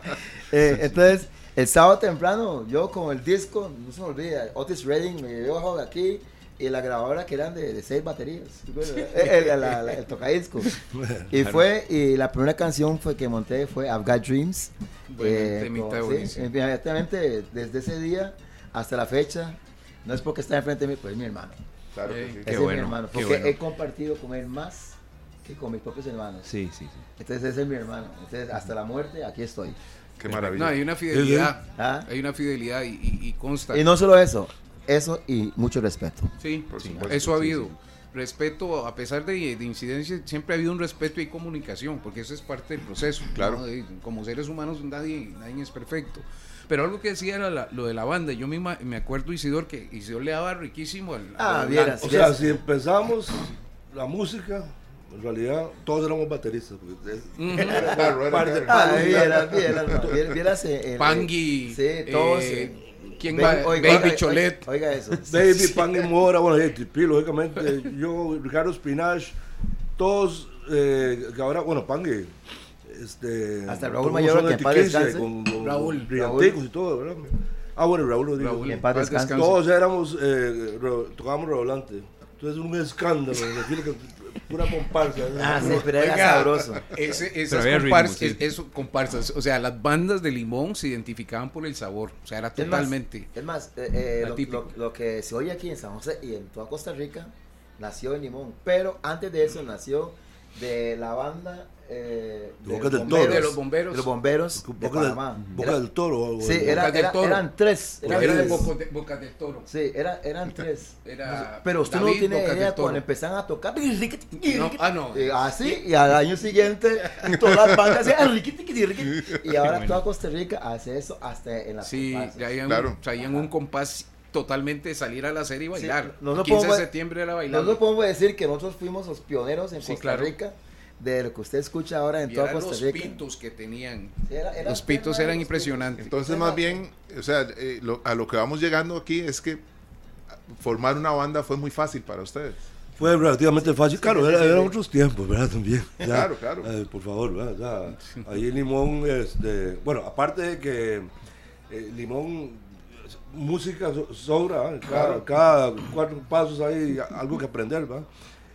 Eh, entonces, el sábado temprano, yo con el disco, no se me olvida, Otis Redding me llevó de aquí y la grabadora que eran de, de seis baterías. el, el, la- la- el tocadiscos. (laughs) Y fue, y la primera canción fue que monté fue I've Got Dreams. Bueno, con- buenísimo. inmediatamente, desde ese día hasta la fecha, no es porque está enfrente de mí, pues es mi hermano. Claro que Eh, sí. Ese Qué es bueno, mi hermano, porque bueno. he compartido con él más que con mis propios hermanos. Sí, sí, sí. Entonces ese es mi hermano. Entonces hasta la muerte aquí estoy. Qué No, maravilla. hay una fidelidad. ¿Ah? Hay una fidelidad y, y- y consta. Y no solo eso, eso y mucho respeto. Sí, Por sí, supuesto, eso ha habido. sí. Respeto, a pesar de, de incidencias, siempre ha habido un respeto y comunicación, porque eso es parte del proceso. Claro. ¿no? De- Como seres humanos nadie, nadie es perfecto. Pero algo que decía era la- lo de la banda. Yo misma me acuerdo, Isidor, que Isidor le daba riquísimo al... Ah, al- vieras. O sea, si empezamos la música, en realidad todos éramos bateristas. porque Pangui. Sí, todos. eh, eh, ¿Quién Baby- va? oiga, Baby oiga, Cholet. Oiga eso. (laughs) Baby, Pan y Mora, bueno, y Tipi, lógicamente, (laughs) yo, Ricardo Spinach, todos, eh, que ahora, bueno, Pangue, este... Hasta Raúl Mayor, que de en paz Tiquisha, descanse. Con, con Raúl. Brillanticos y todo, ¿verdad? Ah, bueno, Raúl lo digo. Raúl, en paz descanse. Todos éramos, eh, ro- tocábamos redoblante. Entonces un escándalo. decirle que pura comparsa. Ah, sí, pero era Oiga, sabroso. ese- Pero esas había ritmo, compars- sí. es- eso, comparsas, o sea, las bandas de Limón se identificaban por el sabor, o sea, era Es más, totalmente. Es más, eh, eh, lo- lo que se oye aquí en San José y en toda Costa Rica nació en Limón. Pero antes de eso nació de la banda eh, De los Bocas del Toro. bomberos, De los bomberos. de los bomberos de Boca, del, Panamá. Boca Era- del Toro. o algo Sí, era- Bocas del era- Toro. eran tres. Era eran de. Boca, de- Boca del Toro. Sí, era, eran tres. Era Pero usted David no tiene Bocas idea Toro. cuando empezaron a tocar. No, ah, no. Eh, así, y al año siguiente, (laughs) todas las bandas hacían Y ahora toda Costa Rica hace eso hasta en la Sí, habían, Claro. traían un compás totalmente de salir a la serie y bailar. Sí, no lo 15 de podemos- septiembre era bailar. Nosotros podemos decir que nosotros fuimos los pioneros en Sí, Costa claro. Rica de lo que usted escucha ahora en Y toda eran Costa los Rica. pitos que tenían. Sí, era- Los pitos eran los impresionantes. Entonces, más bien, o sea, eh, lo- a lo que vamos llegando aquí es que formar una banda fue muy fácil para ustedes. Fue relativamente fácil, claro, era- eran sí. otros tiempos, ¿verdad? (laughs) También. Ya, Claro, claro. eh, por favor, ¿verdad? Ya, ahí en Limón, este, bueno, aparte de que eh, Limón, música so- sobra, ¿eh? cada, cada cuatro pasos hay algo que aprender, ¿va?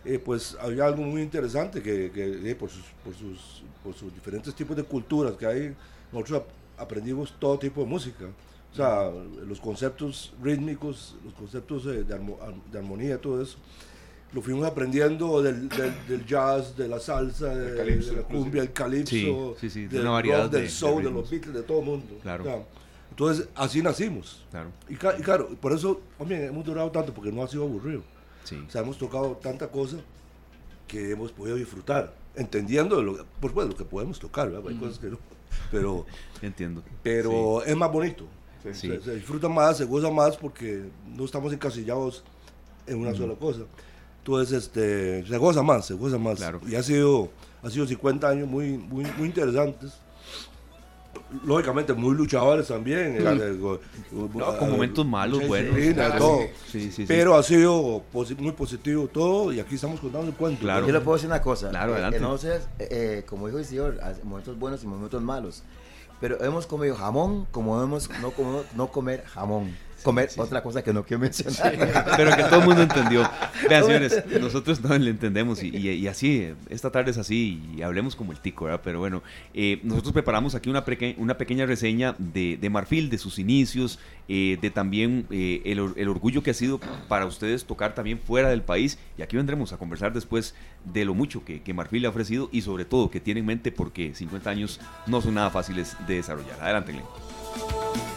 Eh, pues había algo muy interesante que, que, eh, por, sus, por, sus, por sus diferentes tipos de culturas que hay, nosotros ap- aprendimos todo tipo de música. O sea, los conceptos rítmicos, los conceptos de, armo- de armonía, todo eso lo fuimos aprendiendo del, del, del jazz, de la salsa, de, calipso, de la cumbia, el calipso, Sí, sí, sí, de del una variedad rock, del de- de soul, de, los Beatles, de todo el mundo. Claro. Ya. Entonces, así nacimos. Claro. Y, y claro, por eso también hemos durado tanto, porque no ha sido aburrido. Sí. O sea, hemos tocado tanta cosa que hemos podido disfrutar, entendiendo lo, por supuesto, lo que podemos tocar, ¿verdad? Hay cosas que no. Pero, (laughs) Entiendo. pero es más bonito. Sí. Se, se disfruta más, se goza más porque no estamos encasillados en una sola cosa. Entonces, este, se goza más, se goza más. Claro. Y ha sido, ha sido 50 años muy, muy, muy interesantes. Lógicamente, muy luchadores también. Eh, go- No, con eh, momentos malos, sí, buenos. sí, de Claro, todo. Sí. Pero ha sido posi- muy positivo todo y aquí estamos contando el cuento. Claro. Yo le puedo decir una cosa. Claro, eh, adelante. Entonces, eh, eh, como dijo el señor, hay momentos buenos y momentos malos. Pero hemos comido jamón como hemos no, como no comer jamón. Comer otra cosa que no quiero mencionar. Pero que todo el mundo entendió. (laughs) Vean, señores, nosotros no le entendemos y, y- y así, esta tarde es así y hablemos como el tico, ¿verdad? Pero bueno, eh, nosotros preparamos aquí una, peque- una pequeña reseña de, de Marfil, de sus inicios, eh, de también eh, el, or- el orgullo que ha sido para ustedes tocar también fuera del país. Y aquí vendremos a conversar después de lo mucho que, que Marfil le ha ofrecido y sobre todo que tiene en mente porque 50 años no son nada fáciles de desarrollar. Adelante, Glenn.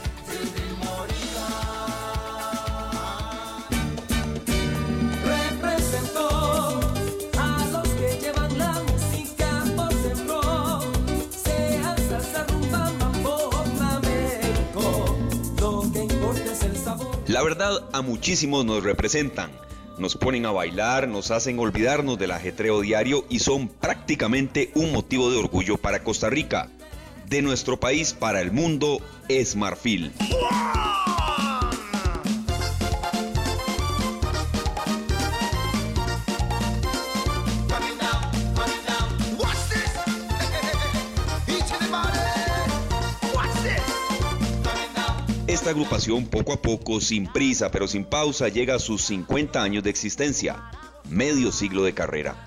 La verdad, a muchísimos nos representan. Nos ponen a bailar, nos hacen olvidarnos del ajetreo diario y son prácticamente un motivo de orgullo para Costa Rica. De nuestro país para el mundo es Marfil. Esta agrupación poco a poco, sin prisa pero sin pausa, llega a sus 50 años de existencia, medio siglo de carrera.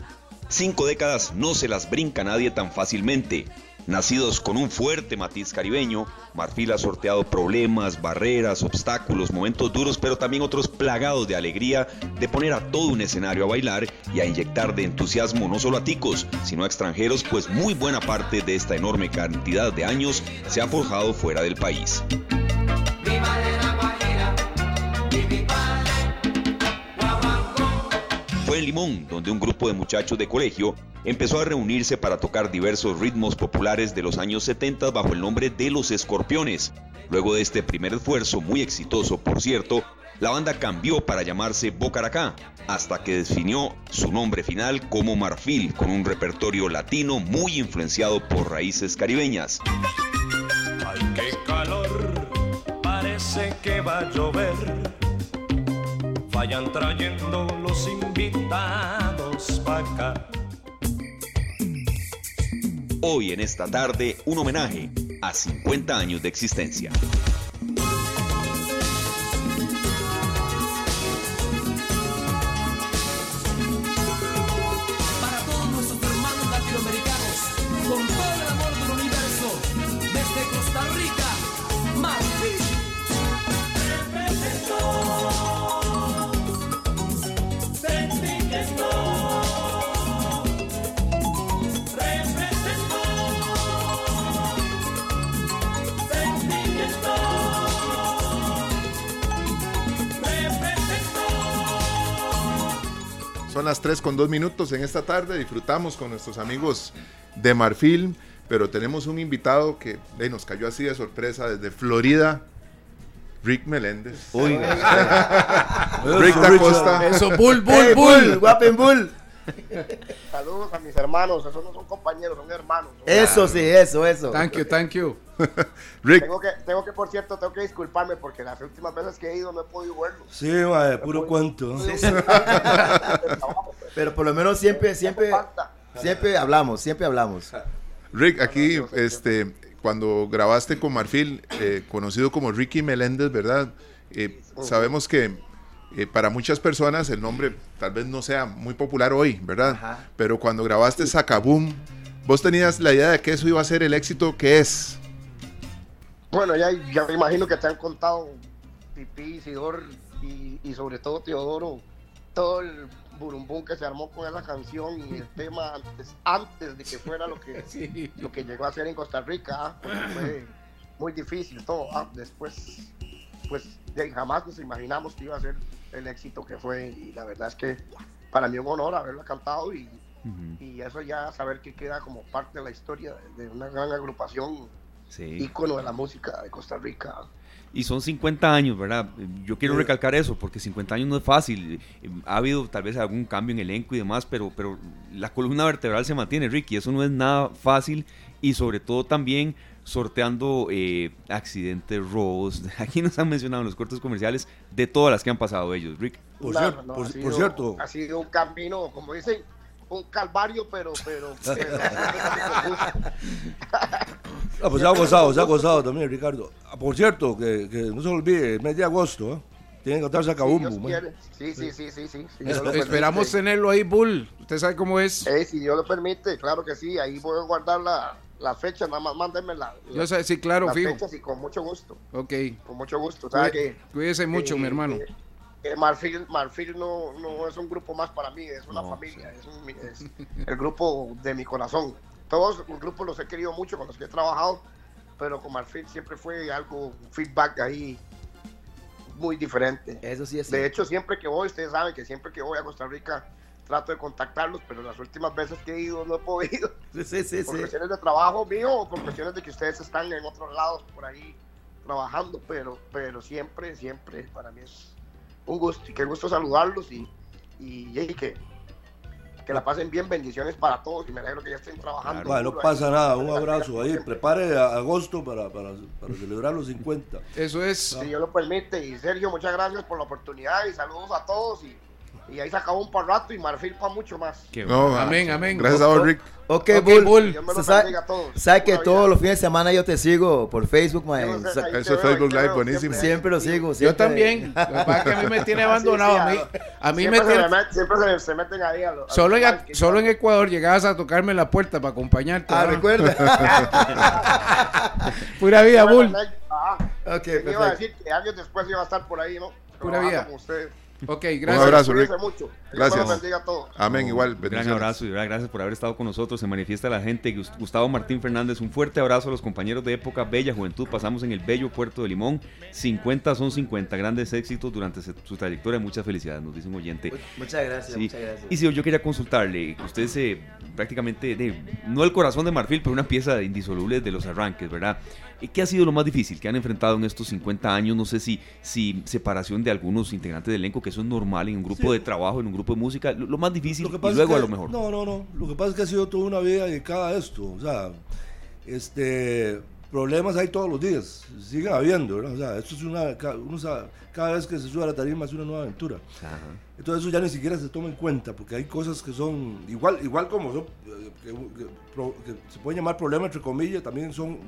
Cinco décadas no se las brinca nadie tan fácilmente. Nacidos con un fuerte matiz caribeño, Marfil ha sorteado problemas, barreras, obstáculos, momentos duros, pero también otros plagados de alegría de poner a todo un escenario a bailar y a inyectar de entusiasmo no solo a ticos, sino a extranjeros, pues muy buena parte de esta enorme cantidad de años se ha forjado fuera del país. Fue en Limón donde un grupo de muchachos de colegio empezó a reunirse para tocar diversos ritmos populares de los años 70 bajo el nombre de Los Escorpiones. Luego de este primer esfuerzo, muy exitoso por cierto, la banda cambió para llamarse Bocaracá, hasta que definió su nombre final como Marfil, con un repertorio latino muy influenciado por raíces caribeñas. Llover. Vayan trayendo los invitados para acá. Hoy en esta tarde, un homenaje a 50 años de existencia. Son las 3 con 2 minutos en esta tarde. Disfrutamos con nuestros amigos de Marfil, pero tenemos un invitado que eh, nos cayó así de sorpresa desde Florida. Rick Meléndez. Oiga. (laughs) Rick da Costa. Eso, bull, bull, Hey, bull. Guapen Bull. (laughs) Saludos a mis hermanos, esos no son compañeros, son hermanos. Eso sí, eso, eso. Thank you, thank you. (laughs) Rick, Tengo que, tengo que, por cierto, tengo que disculparme porque las últimas veces que he ido no he podido verlos. Sí, puro cuento. (laughs) Pero por lo menos siempre, siempre, siempre hablamos, siempre hablamos. Rick, aquí, este, cuando grabaste con Marfil, eh, conocido como Ricky Meléndez, ¿verdad? Eh, sabemos que eh, para muchas personas el nombre tal vez no sea muy popular hoy, ¿verdad? Ajá. Pero cuando grabaste Sacaboom, vos tenías la idea de que eso iba a ser el éxito que es. Bueno, ya, ya me imagino que te han contado Pipí, Isidor y, y sobre todo Teodoro, todo el burumbum que se armó con esa canción y el tema antes, antes de que fuera lo que, (laughs) Sí. lo que llegó a ser en Costa Rica, ah, porque fue muy difícil todo. ah, después, pues jamás nos imaginamos que iba a ser el éxito que fue y la verdad es que para mí un honor haberlo cantado y, y eso ya saber que queda como parte de la historia de una gran agrupación Sí. ícono de la música de Costa Rica. Y son 50 años, ¿verdad? Yo quiero recalcar eso, porque 50 años no es fácil. Ha habido tal vez algún cambio en elenco y demás, pero, pero la columna vertebral se mantiene, Ricky. Eso no es nada fácil y sobre todo también sorteando eh, accidentes, robos. (laughs) Aquí nos han mencionado en los cortes comerciales de todas las que han pasado ellos, Rick. Por, No, cier- no, por- ha por sido- cierto, Ha sido un camino, como dicen, un calvario, (laughs) pero... pero, pero- ah, pues se ha gozado, se ha gozado también, Ricardo. Ah, por cierto, que, que no se olvide, el mes de agosto, ¿eh? Tienen que Sacabumbo. mae. quiere. Sí, sí, sí, sí, sí. Esperamos tenerlo ahí, bull. Usted sabe cómo es. Eh, si Dios lo permite, claro que sí. Ahí voy a guardar la, la fecha, nada más mándenme la, Yo sé, sí, claro, las fijo. fechas y con mucho gusto. Ok. Con mucho gusto. ¿sabe Cuí- que, Cuídese mucho, eh, mi hermano. eh, eh, Marfil, Marfil no, no es un grupo más para mí, es una No, familia, es, un- es el grupo de mi corazón. Todos los grupos los he querido mucho, con los que he trabajado, pero con Marfil siempre fue algo, un feedback ahí muy diferente. Eso sí es De hecho, siempre que voy, ustedes saben que siempre que voy a Costa Rica trato de contactarlos, pero las últimas veces que he ido no he podido. (laughs) Sí, sí, sí. Por sí. cuestiones de trabajo mío o por cuestiones de que ustedes están en otros lados por ahí trabajando, pero, pero siempre, siempre para mí es un gusto y qué gusto saludarlos y, y, y que, que la pasen bien, bendiciones para todos y me alegro que ya estén trabajando. Bueno, no pasa ahí. nada, un abrazo ahí. Prepare a agosto para, para, para celebrar los 50. Eso es. Si Dios lo permite. Y Sergio, muchas gracias por la oportunidad y saludos a todos. Y, y ahí se acabó un par rato y Marfil para mucho más. Qué No, bueno. Amén, amén. Gracias a vos, Rick. Ok, Ok, Bull. Bull. Dios me Se los sabe- bendiga a todos. Sabe que todos los fines de semana yo te sigo por Facebook. Yo no sé, te Eso es Facebook Live, buenísimo. Siempre lo sigo. Yo siempre- también. Lo que pasa es que a mí me tiene (laughs) abandonado. A mí, a mí me siempre, tiene. se met- siempre se, se meten ahí a los. Solo en, solo en. Ecuador llegabas a tocarme la puerta para acompañarte. Ah, ¿no? recuerda. (laughs) Pura vida, Bull. ajá. ok, Yo iba a perfecto. decir que años después iba a estar por ahí, ¿no? Pura vida. con ustedes. Ok, Un gracias. abrazo, Rick. Mucho. Gracias. bendiga a todos. Amén, igual. Gran bendiciones. abrazo y gracias por haber estado con nosotros. Se manifiesta la gente. Gus- Gustavo Martín Fernández, un fuerte abrazo a los compañeros de época Bella Juventud. Pasamos en el bello puerto de Limón. 50 son 50 grandes éxitos durante se- su trayectoria. Muchas felicidades, nos dice un oyente. Muchas gracias, Sí. muchas gracias. Y si yo quería consultarle, usted es prácticamente, de- no el corazón de marfil, pero una pieza de indisoluble de los arranques, ¿verdad? ¿Y ¿Qué ha sido lo más difícil que han enfrentado en estos 50 años? No sé si, si separación de algunos integrantes del elenco, que eso es normal en un grupo Sí. de trabajo, en un grupo de música, lo, lo más difícil Lo que y luego es a lo mejor. No, no, no. Lo que pasa es que ha sido toda una vida dedicada a esto. O sea, este, problemas hay todos los días. Siguen habiendo, ¿verdad? O sea, esto es una. uno sabe- cada vez que se sube a la tarima es una nueva aventura. Ajá. Entonces eso ya ni siquiera se toma en cuenta, porque hay cosas que son, igual, igual como son, eh, que, que que se pueden llamar problemas entre comillas, también son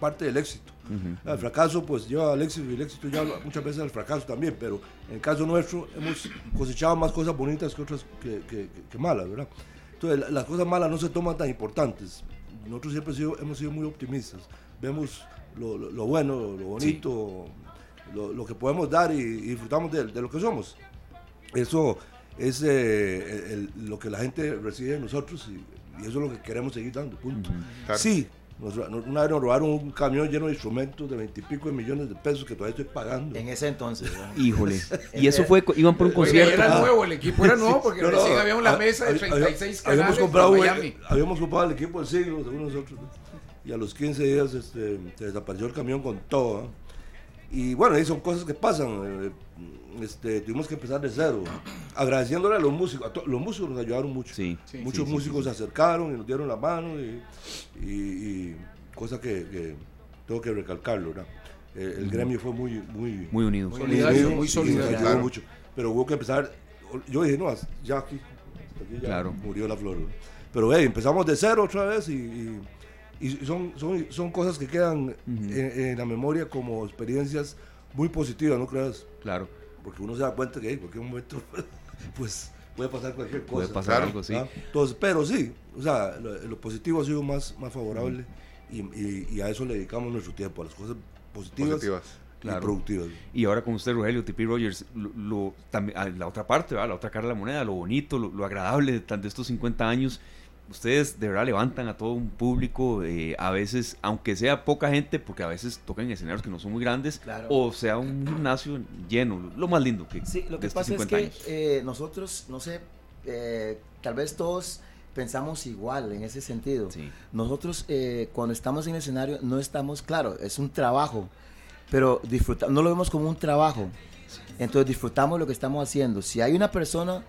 parte del éxito. Ujú. El fracaso pues lleva al éxito y el éxito lleva muchas veces al fracaso también, pero en el caso nuestro hemos cosechado más cosas bonitas que otras que, que- malas, ¿verdad? Entonces la- las cosas malas no se toman tan importantes. Nosotros siempre hemos sido muy optimistas. Vemos lo, lo- lo bueno, lo bonito, lo, lo que podemos dar y, y disfrutamos de, de lo que somos. Eso es eh, el- lo que la gente recibe de nosotros y, y eso es lo que queremos seguir dando, punto. Claro. Sí, Nos una vez nos robaron un camión lleno de instrumentos de veintipico de millones de pesos que todavía estoy pagando. En ese entonces. ¿verdad? (laughs) Híjole. (laughs) Y eso fue, iban por un Oye, concierto. era Ah, nuevo, el equipo era nuevo porque (laughs) No, no, recién habíamos la hab- mesa de hab- 36 habíamos canales comprado, de Miami. habíamos comprado el equipo del siglo, según nosotros. Y a los 15 días este, se desapareció el camión con todo. ¿ah? Y bueno, ahí son cosas que pasan. eh, Este, tuvimos que empezar de cero, agradeciéndole a los músicos. a los músicos nos ayudaron mucho. Sí, Muchos sí, sí, músicos sí. se acercaron y nos dieron la mano. Y, y, y cosa que, que tengo que recalcarlo. ¿verdad? Eh, el gremio fue muy, muy, Muy unido. Muy solidario, muy solidario. ayudó Claro. mucho. Pero hubo que empezar. Yo dije, no, ya aquí, hasta aquí ya Claro. murió la flor. Pero hey, empezamos de cero otra vez y, y- y son, son, son cosas que quedan en, en la memoria como experiencias muy positivas, ¿no creas? Claro. Porque uno se da cuenta que en cualquier momento (laughs) pues puede pasar cualquier cosa. Puede pasar algo, sí. ¿ah? Entonces, pero sí, o sea, lo, lo positivo ha sido más, más favorable y, y- y a eso le dedicamos nuestro tiempo, a las cosas positivas, Positivas. y Claro. productivas. Y ahora con usted, Rogelio, T.P. Rogers, lo, lo- también, a la otra parte, ¿verdad? la otra cara de la moneda, lo bonito, lo, lo agradable de, de estos 50 años. Ustedes de verdad levantan a todo un público, eh, a veces, aunque sea poca gente, porque a veces tocan en escenarios que no son muy grandes, Claro. o sea un gimnasio lleno, lo más lindo que, Sí, lo que pasa es 50 que eh, nosotros, no sé, eh, tal vez todos pensamos igual en ese sentido. Sí. Nosotros eh, cuando estamos en el escenario no estamos, claro, es un trabajo, pero disfruta, no lo vemos como un trabajo. Entonces disfrutamos lo que estamos haciendo. Si hay una persona,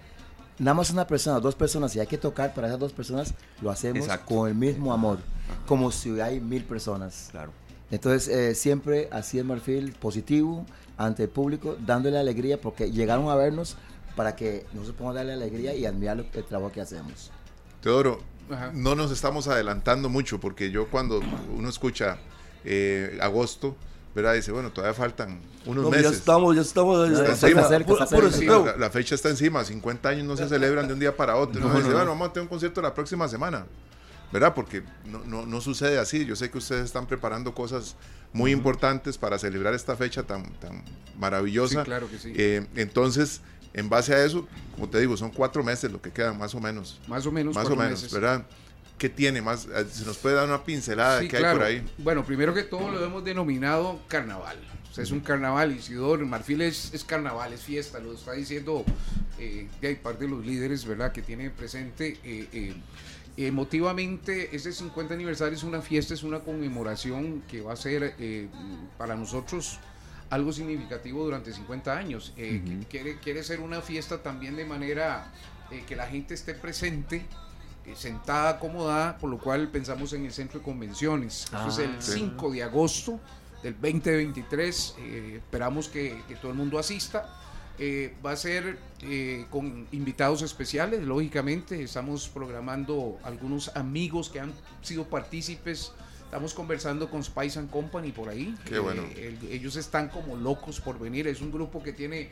nada más una persona, dos personas, y hay que tocar para esas dos personas, lo hacemos Exacto. con el mismo amor, como si hay mil personas. Claro. Entonces, eh, siempre así el marfil positivo ante el público, dándole alegría, porque llegaron a vernos para que nosotros podamos darle alegría y admirar lo- el trabajo que hacemos. Teodoro, Ajá. no nos estamos adelantando mucho porque yo cuando uno escucha eh, agosto, ¿verdad? Dice, bueno, todavía faltan unos No, meses. ya estamos, ya estamos. Ya está encima. cerca, Puro- puro. Sí, la, la fecha está encima, 50 años no se celebran de un día para otro. No, dice, no, no. bueno, vamos a tener un concierto la próxima semana, ¿verdad? Porque no, no, no sucede así. Yo sé que ustedes están preparando cosas muy importantes para celebrar esta fecha tan, tan maravillosa. Sí, claro que sí. Eh, entonces, en base a eso, como te digo, son cuatro meses lo que quedan, más o menos. Más o menos. Más o menos, meses. ¿verdad? ¿Qué tiene más? Eh, ¿Se nos puede dar una pincelada Sí, de qué hay por ahí? Bueno, primero que todo lo hemos denominado carnaval. O sea, es un carnaval, Isidoro, Marfil es, es carnaval, es fiesta, lo está diciendo eh, de ahí parte de los líderes, ¿verdad? Que tienen presente. eh, eh, emotivamente, este 50 aniversario es una fiesta, es una conmemoración que va a ser para nosotros algo significativo durante 50 años. Eh, que quiere, quiere ser una fiesta también de manera eh, que la gente esté presente, sentada, acomodada, por lo cual pensamos en el centro de convenciones. Eso es el Ah. 5 de agosto del 2023. eh, esperamos que, que todo el mundo asista. Eh, va a ser eh, con invitados especiales, lógicamente. Estamos programando algunos amigos que han sido partícipes. Estamos conversando con Spice and Company por ahí. Qué bueno. Eh, el- ellos están como locos por venir. Es un grupo que tiene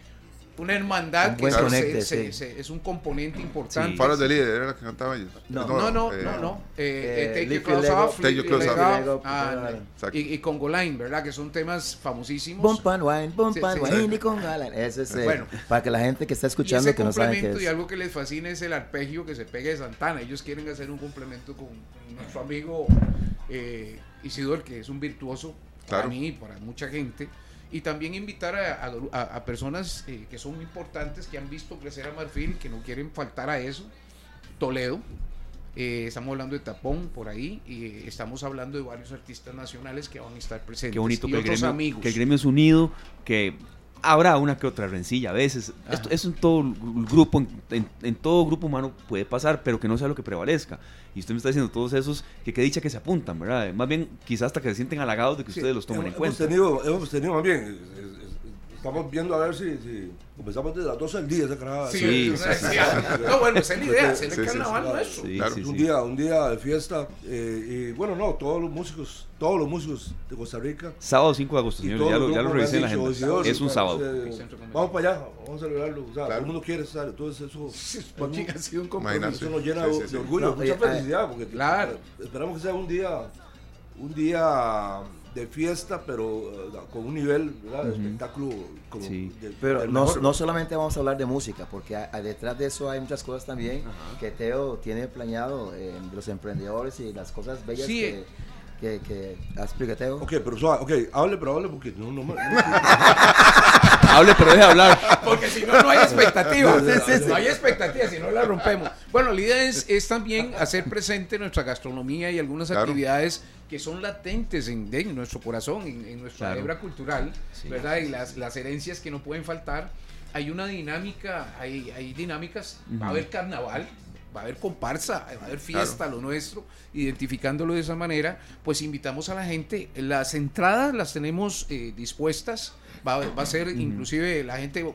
una hermandad Un que se- conecte, se- sí. se- es un componente importante. Faros de líder, era la que cantaba ellos. No. No, no, eh, no, no. Eh, eh, take your off, Your Clothes Off. ah, y, y Congo Line, ¿verdad? Que son temas famosísimos. Bump and wine, bump Sí, and sí, wine, sí. y con Galan. Ese es, Bueno. para que la gente que está Y escuchando ese que no sabe qué complemento y es. algo que les fascina es el arpegio que se pega de Santana. Ellos quieren hacer un complemento con nuestro amigo eh, Isidor, que es un virtuoso Claro. para mí y para mucha gente. Y también invitar a, a- a- a personas eh, que son importantes, que han visto crecer a Marfil, que no quieren faltar a eso. Toledo, eh, estamos hablando de Tapón por ahí, y eh, estamos hablando de varios artistas nacionales que van a estar presentes. Qué bonito y que el, otros gremio, amigos. que el gremio es unido, que habrá una que otra rencilla a veces. Esto, eso en todo grupo, en, en- en todo grupo humano puede pasar, pero que no sea lo que prevalezca. Y usted me está diciendo todos esos que qué dicha que se apuntan, ¿verdad? Más bien, quizás hasta que se sienten halagados de que Sí, ustedes los tomen en hemos cuenta. Tenido, hemos tenido más bien. Es- es- es- estamos viendo a ver si, si comenzamos desde las 12 del día esa carajada. Sí, Sí, sí, sí, sí. No, bueno, esa es la idea, hacer Sí, el sí, carnaval sí, nuestro. Sí, Claro. sí, un sí. día un día de fiesta eh, y bueno no todos los músicos todos los músicos de Costa Rica Sábado 5 de agosto, todos ya lo, ya lo revisé en la agenda. "Isidoro, Es un para- sábado. eh, vamos para allá vamos a celebrarlo o sea, todo el mundo quiere estar entonces eso (laughs) Porque ha sido un compromiso. eso nos llena Sí, sí, de orgullo No, mucha oye, felicidad porque Claro. esperamos que sea un día un día de fiesta pero eh, con un nivel ¿verdad? de espectáculo como Sí. de- Pero no, mejor. no solamente vamos a hablar de música, porque a- a detrás de eso hay muchas cosas también que Teo tiene planeado, eh, los emprendedores y las cosas bellas Sí, que, que, que explícate. vos. Ok, pero suave, ok, hable, pero hable porque no, no, me- (laughs) Hable, pero deje hablar. (laughs) Porque si no, no hay expectativa. (laughs) Sí, sí, sí. No hay expectativa, si no la rompemos. Bueno, la idea es, es también hacer presente nuestra gastronomía y algunas Claro. actividades que son latentes en, en nuestro corazón, en, en nuestra Claro. hebra cultural, Sí, ¿verdad? Y las, las herencias que no pueden faltar. Hay una dinámica, hay, hay dinámicas, va a haber carnaval, va a haber comparsa, va a haber fiesta, lo nuestro, identificándolo de esa manera, pues invitamos a la gente. Las entradas las tenemos eh, dispuestas, va, a- va a ser inclusive la gente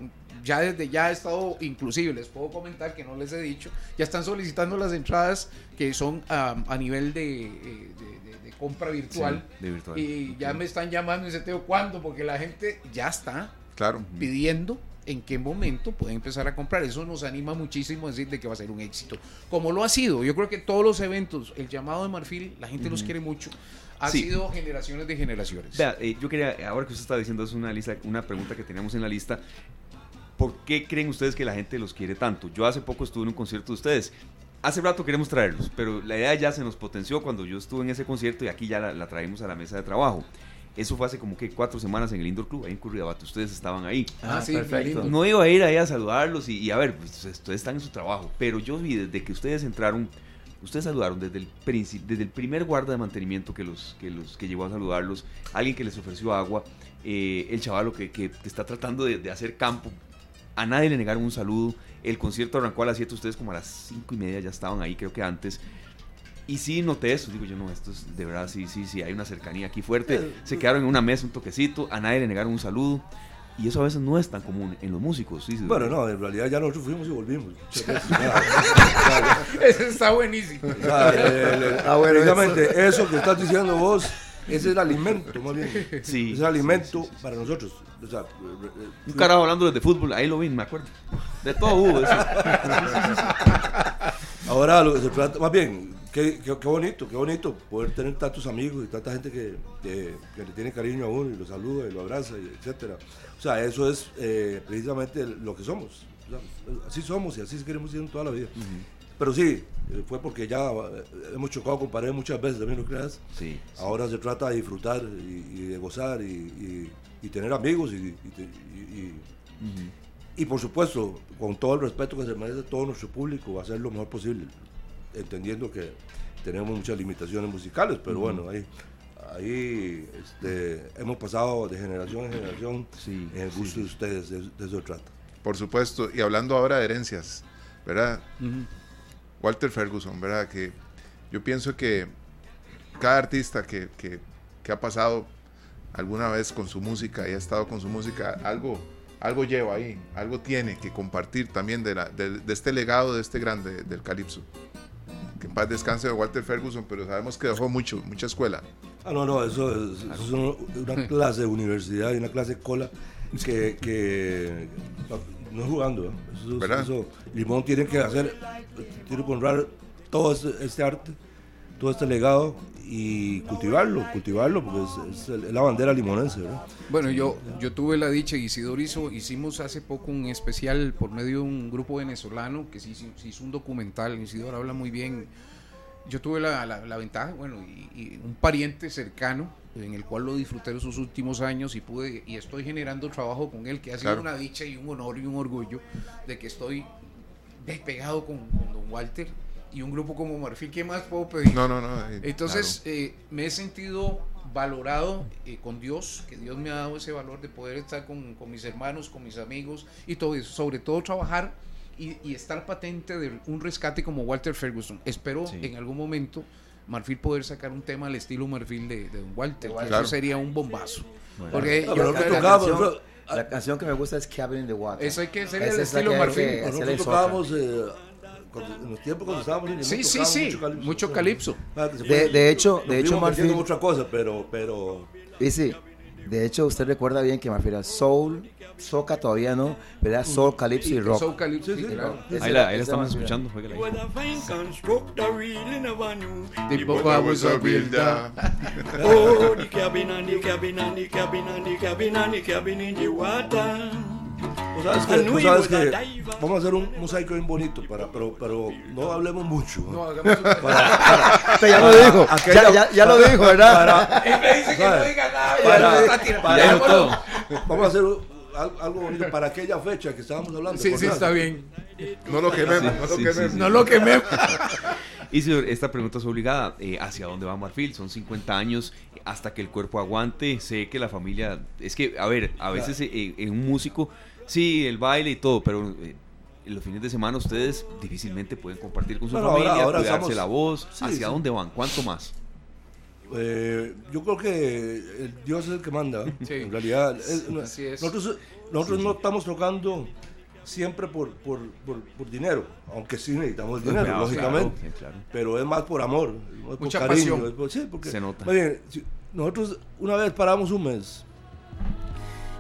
ya desde ya ha estado, inclusive les puedo comentar que no les he dicho, ya están solicitando las entradas que son a nivel de, eh, de- de- de compra virtual. Sí, virtual. Y ya me están llamando y dice, Teo, ¿cuándo? Porque la gente ya está Claro. pidiendo en qué momento pueden empezar a comprar. Eso nos anima muchísimo a decir de que va a ser un éxito. Como lo ha sido, yo creo que todos los eventos, el llamado de Marfil, la gente los quiere mucho. Ha Sí. sido generaciones de generaciones. Vea, eh, yo quería, ahora que usted está diciendo, es una lista, una pregunta que teníamos en la lista. ¿Por qué creen ustedes que la gente los quiere tanto? Yo hace poco estuve en un concierto de ustedes. Hace rato queremos traerlos, pero la idea ya se nos potenció cuando yo estuve en ese concierto y aquí ya la, la traímos a la mesa de trabajo. Eso fue hace como que cuatro semanas en el Indoor Club, ahí en Curridabat. Ustedes estaban ahí. Ah, sí, perfecto. No iba a ir ahí a saludarlos y, y a ver, pues, ustedes están en su trabajo, pero yo vi desde que ustedes entraron, ustedes saludaron desde el desde el primer guarda de mantenimiento que los que los que llegó a saludarlos, alguien que les ofreció agua, eh, el chavalo que, que- que está tratando de, de hacer campo, a nadie le negaron un saludo, el concierto arrancó a las 7, ustedes como a las 5 y media ya estaban ahí, creo que antes. Y sí noté eso, digo yo, no, esto es de verdad, sí, sí, sí, hay una cercanía aquí fuerte. Se quedaron en una mesa, un toquecito, a nadie le negaron un saludo. Y eso a veces no es tan común en los músicos. Sí, sí, Bueno, no, en realidad ya nosotros fuimos y volvimos. (laughs) Ese está buenísimo. O sea, el- el- Ah, bueno, precisamente eso que estás diciendo vos, ese es el alimento, más bien. Sí, es el alimento para nosotros. O sea, Un carajo hablando de fútbol, ahí lo vi, me acuerdo. De todo hubo eso. (laughs) Ahora lo que se trata, más bien, qué, qué- qué bonito, qué bonito poder tener tantos amigos y tanta gente que, que- que le tiene cariño a uno y lo saluda y lo abraza, y etcétera. O sea, eso es eh, precisamente lo que somos. O sea, así somos y así queremos ser toda la vida. Pero sí, eh, fue porque ya eh, hemos chocado con pared muchas veces, también lo creas. Sí. Ahora se trata de disfrutar y, y de gozar y, y- y tener amigos y, y- y- y por supuesto, con todo el respeto que se merece todo nuestro público, hacer lo mejor posible, entendiendo que tenemos muchas limitaciones musicales, pero bueno, ahí, ahí este, hemos pasado de generación en generación Sí, en el gusto de ustedes, de, de eso trata. Por supuesto. Y hablando ahora de herencias, ¿verdad? Walter Ferguson, ¿verdad? Que yo pienso que cada artista que, que- que ha pasado alguna vez con su música y ha estado con su música, algo, algo lleva ahí, algo tiene que compartir también de, la- de- de este legado de este grande del calipso. Que en paz descanse de Walter Ferguson, pero sabemos que dejó mucho, mucha escuela. Ah, no, no, eso es, eso es una, una clase de universidad y una clase de cola que, que no, no es jugando. ¿eh? Eso, ¿Verdad? eso- Limón tiene que hacer, tiene que honrar todo este, este arte, todo este legado y cultivarlo, cultivarlo, porque es, la bandera limonense. ¿verdad? Bueno, yo, yo tuve la dicha, Isidoro hizo, hicimos hace poco un especial por medio de un grupo venezolano que se hizo, se hizo un documental, Isidoro habla muy bien. Yo tuve la, la- la ventaja, bueno, y, y un pariente cercano en el cual lo disfruté en sus últimos años y pude, y estoy generando trabajo con él, que ha sido Claro. una dicha y un honor y un orgullo de que estoy despegado con, con don Walter y un grupo como Marfil, ¿qué más puedo pedir? No, no, no. eh, Entonces eh, me he sentido valorado eh, con Dios, que Dios me ha dado ese valor de poder estar con, con mis hermanos, con mis amigos y todo eso. Sobre todo trabajar y, y estar patente de un rescate como Walter Ferguson. Espero Sí. en algún momento Marfil poder sacar un tema al estilo Marfil de, de Don Walter. Claro. Eso sería un bombazo. Bueno. Porque No, yo pero creo La canción que me gusta es Cabin in the Water. Eso hay que hacer Esa el estilo Marfil. nosotros tocábamos eh, en los tiempos cuando estábamos en Limón, Sí, sí, sí, mucho calipso. mucho calipso. Ah, De- de hecho- de hecho, Marfil- otra cosa, pero, pero Y sí, de hecho usted recuerda bien que Marfil era soul, soca todavía no, pero era soul, calypso y rock. Soul Calypso, Sí, sí, sí. claro. Ese Ahí la, ahí la ese estamos escuchando. juégala ahí. When a fine constructor really never knew The Papa was a builder. (laughs) Oh, the cabin and the cabin and the cabin and the cabin and the cabin in the water. Tú sabes que, tú sabes que vamos a hacer un mosaico bien bonito, para, pero, pero no hablemos mucho. No, hagamos un- Para- para- (laughs) Usted ya lo dijo, aquella- ya- ya- ya lo dijo, ¿verdad? para- Él me dice que no diga nada, Para- para- todo. (laughs) Vamos a hacer algo bonito para aquella fecha que estábamos hablando. Sí, sí, nada. está bien. No lo quememos, Sí, no lo sí, quememos. sí, No lo quememos. (laughs) Y señor, esta pregunta es obligada. eh, ¿Hacia dónde va Marfil? Son 50 años eh, hasta que el cuerpo aguante. Sé que la familia... Es que, a ver, a veces eh, en un músico, sí, el baile y todo, pero eh, en los fines de semana ustedes difícilmente pueden compartir con su Bueno, ahora- familia, ahora cuidarse estamos- la voz. Sí, ¿Hacia sí. dónde van? ¿Cuánto más? Eh, yo creo que el Dios es el que manda. ¿eh? Sí. En realidad, es- Así es. nosotros, nosotros no estamos tocando siempre por, por, por, por dinero, aunque sí necesitamos el dinero, Claro, lógicamente. claro, claro. Pero es más por amor, es por Mucha cariño. pasión. es por- sí, porque, Se nota. bien, nosotros una vez paramos un mes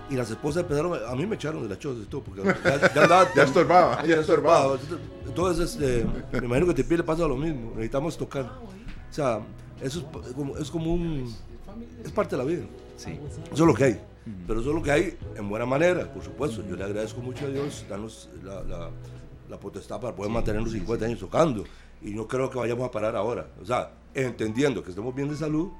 y las esposas empezaron, a mí me echaron de la choza y todo, porque ya, ya andaba- (laughs) Ya estorbaba, ya estorbaba. Entonces, este, me imagino que a Tepi le pasa lo mismo, necesitamos tocar. O sea, eso es, como, es como un... es parte de la vida. Sí. Eso es lo que hay. Pero eso es lo que hay en buena manera, por supuesto. Yo le agradezco mucho a Dios darnos la, la, la potestad para poder mantenernos 50 años tocando. Y no creo que vayamos a parar ahora. O sea, entendiendo que estemos bien de salud,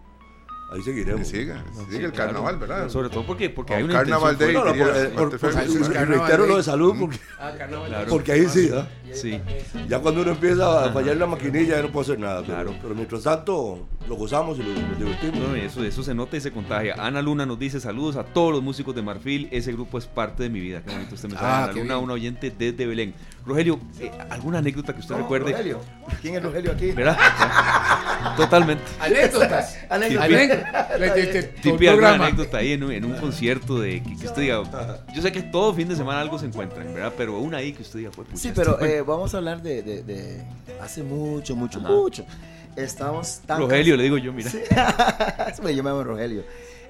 ahí seguiremos. Que siga, sigue el Claro. carnaval, ¿verdad? Sobre todo porque, porque hay una Carnaval fuerte. No, por- reitero lo de salud porque, Ah, carnaval. Claro. porque ahí sí, ¿ah? Sí. Ya cuando uno empieza a fallar la maquinilla ya no puede hacer nada. pero- Claro. Pero, mientras tanto lo gozamos y lo, divertimos. No, eso, eso se nota y se contagia. Ana Luna nos dice saludos a todos los músicos de Marfil. Ese grupo es parte de mi vida. Qué bonito este mensaje. Ah, Ana Luna, bien. una oyente desde Belén. Rogelio, eh, ¿alguna anécdota que usted No, recuerde? Rogelio. ¿Quién es Rogelio aquí? ¿Verdad? (laughs) Totalmente. Anécdotas. Anécdota. (laughs) Anécdotas. Tipi, alguna anécdota ahí en un, en un concierto de que, que usted diga. Yo sé que todo fin de semana algo se encuentran, ¿verdad? Pero una ahí que usted diga, pues, pucha, Sí, pero fue- eh, vamos a hablar de, de- de hace mucho, mucho, Ajá. mucho. Estamos tan Rogelio, le digo yo, mira. Sí. (laughs) yo me llamo Rogelio.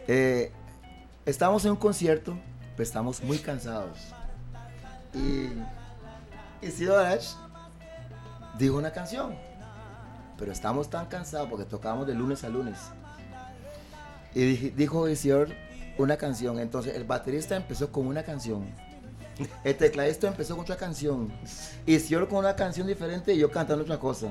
Eh, estamos en un concierto, pero estamos muy cansados. Y Isidro Ash dijo una canción, pero estamos tan cansados porque tocábamos de lunes a lunes. Y dijo Isidro una canción, entonces el baterista empezó con una canción. El tecladista empezó con otra canción. Y con una canción diferente y yo cantando otra cosa.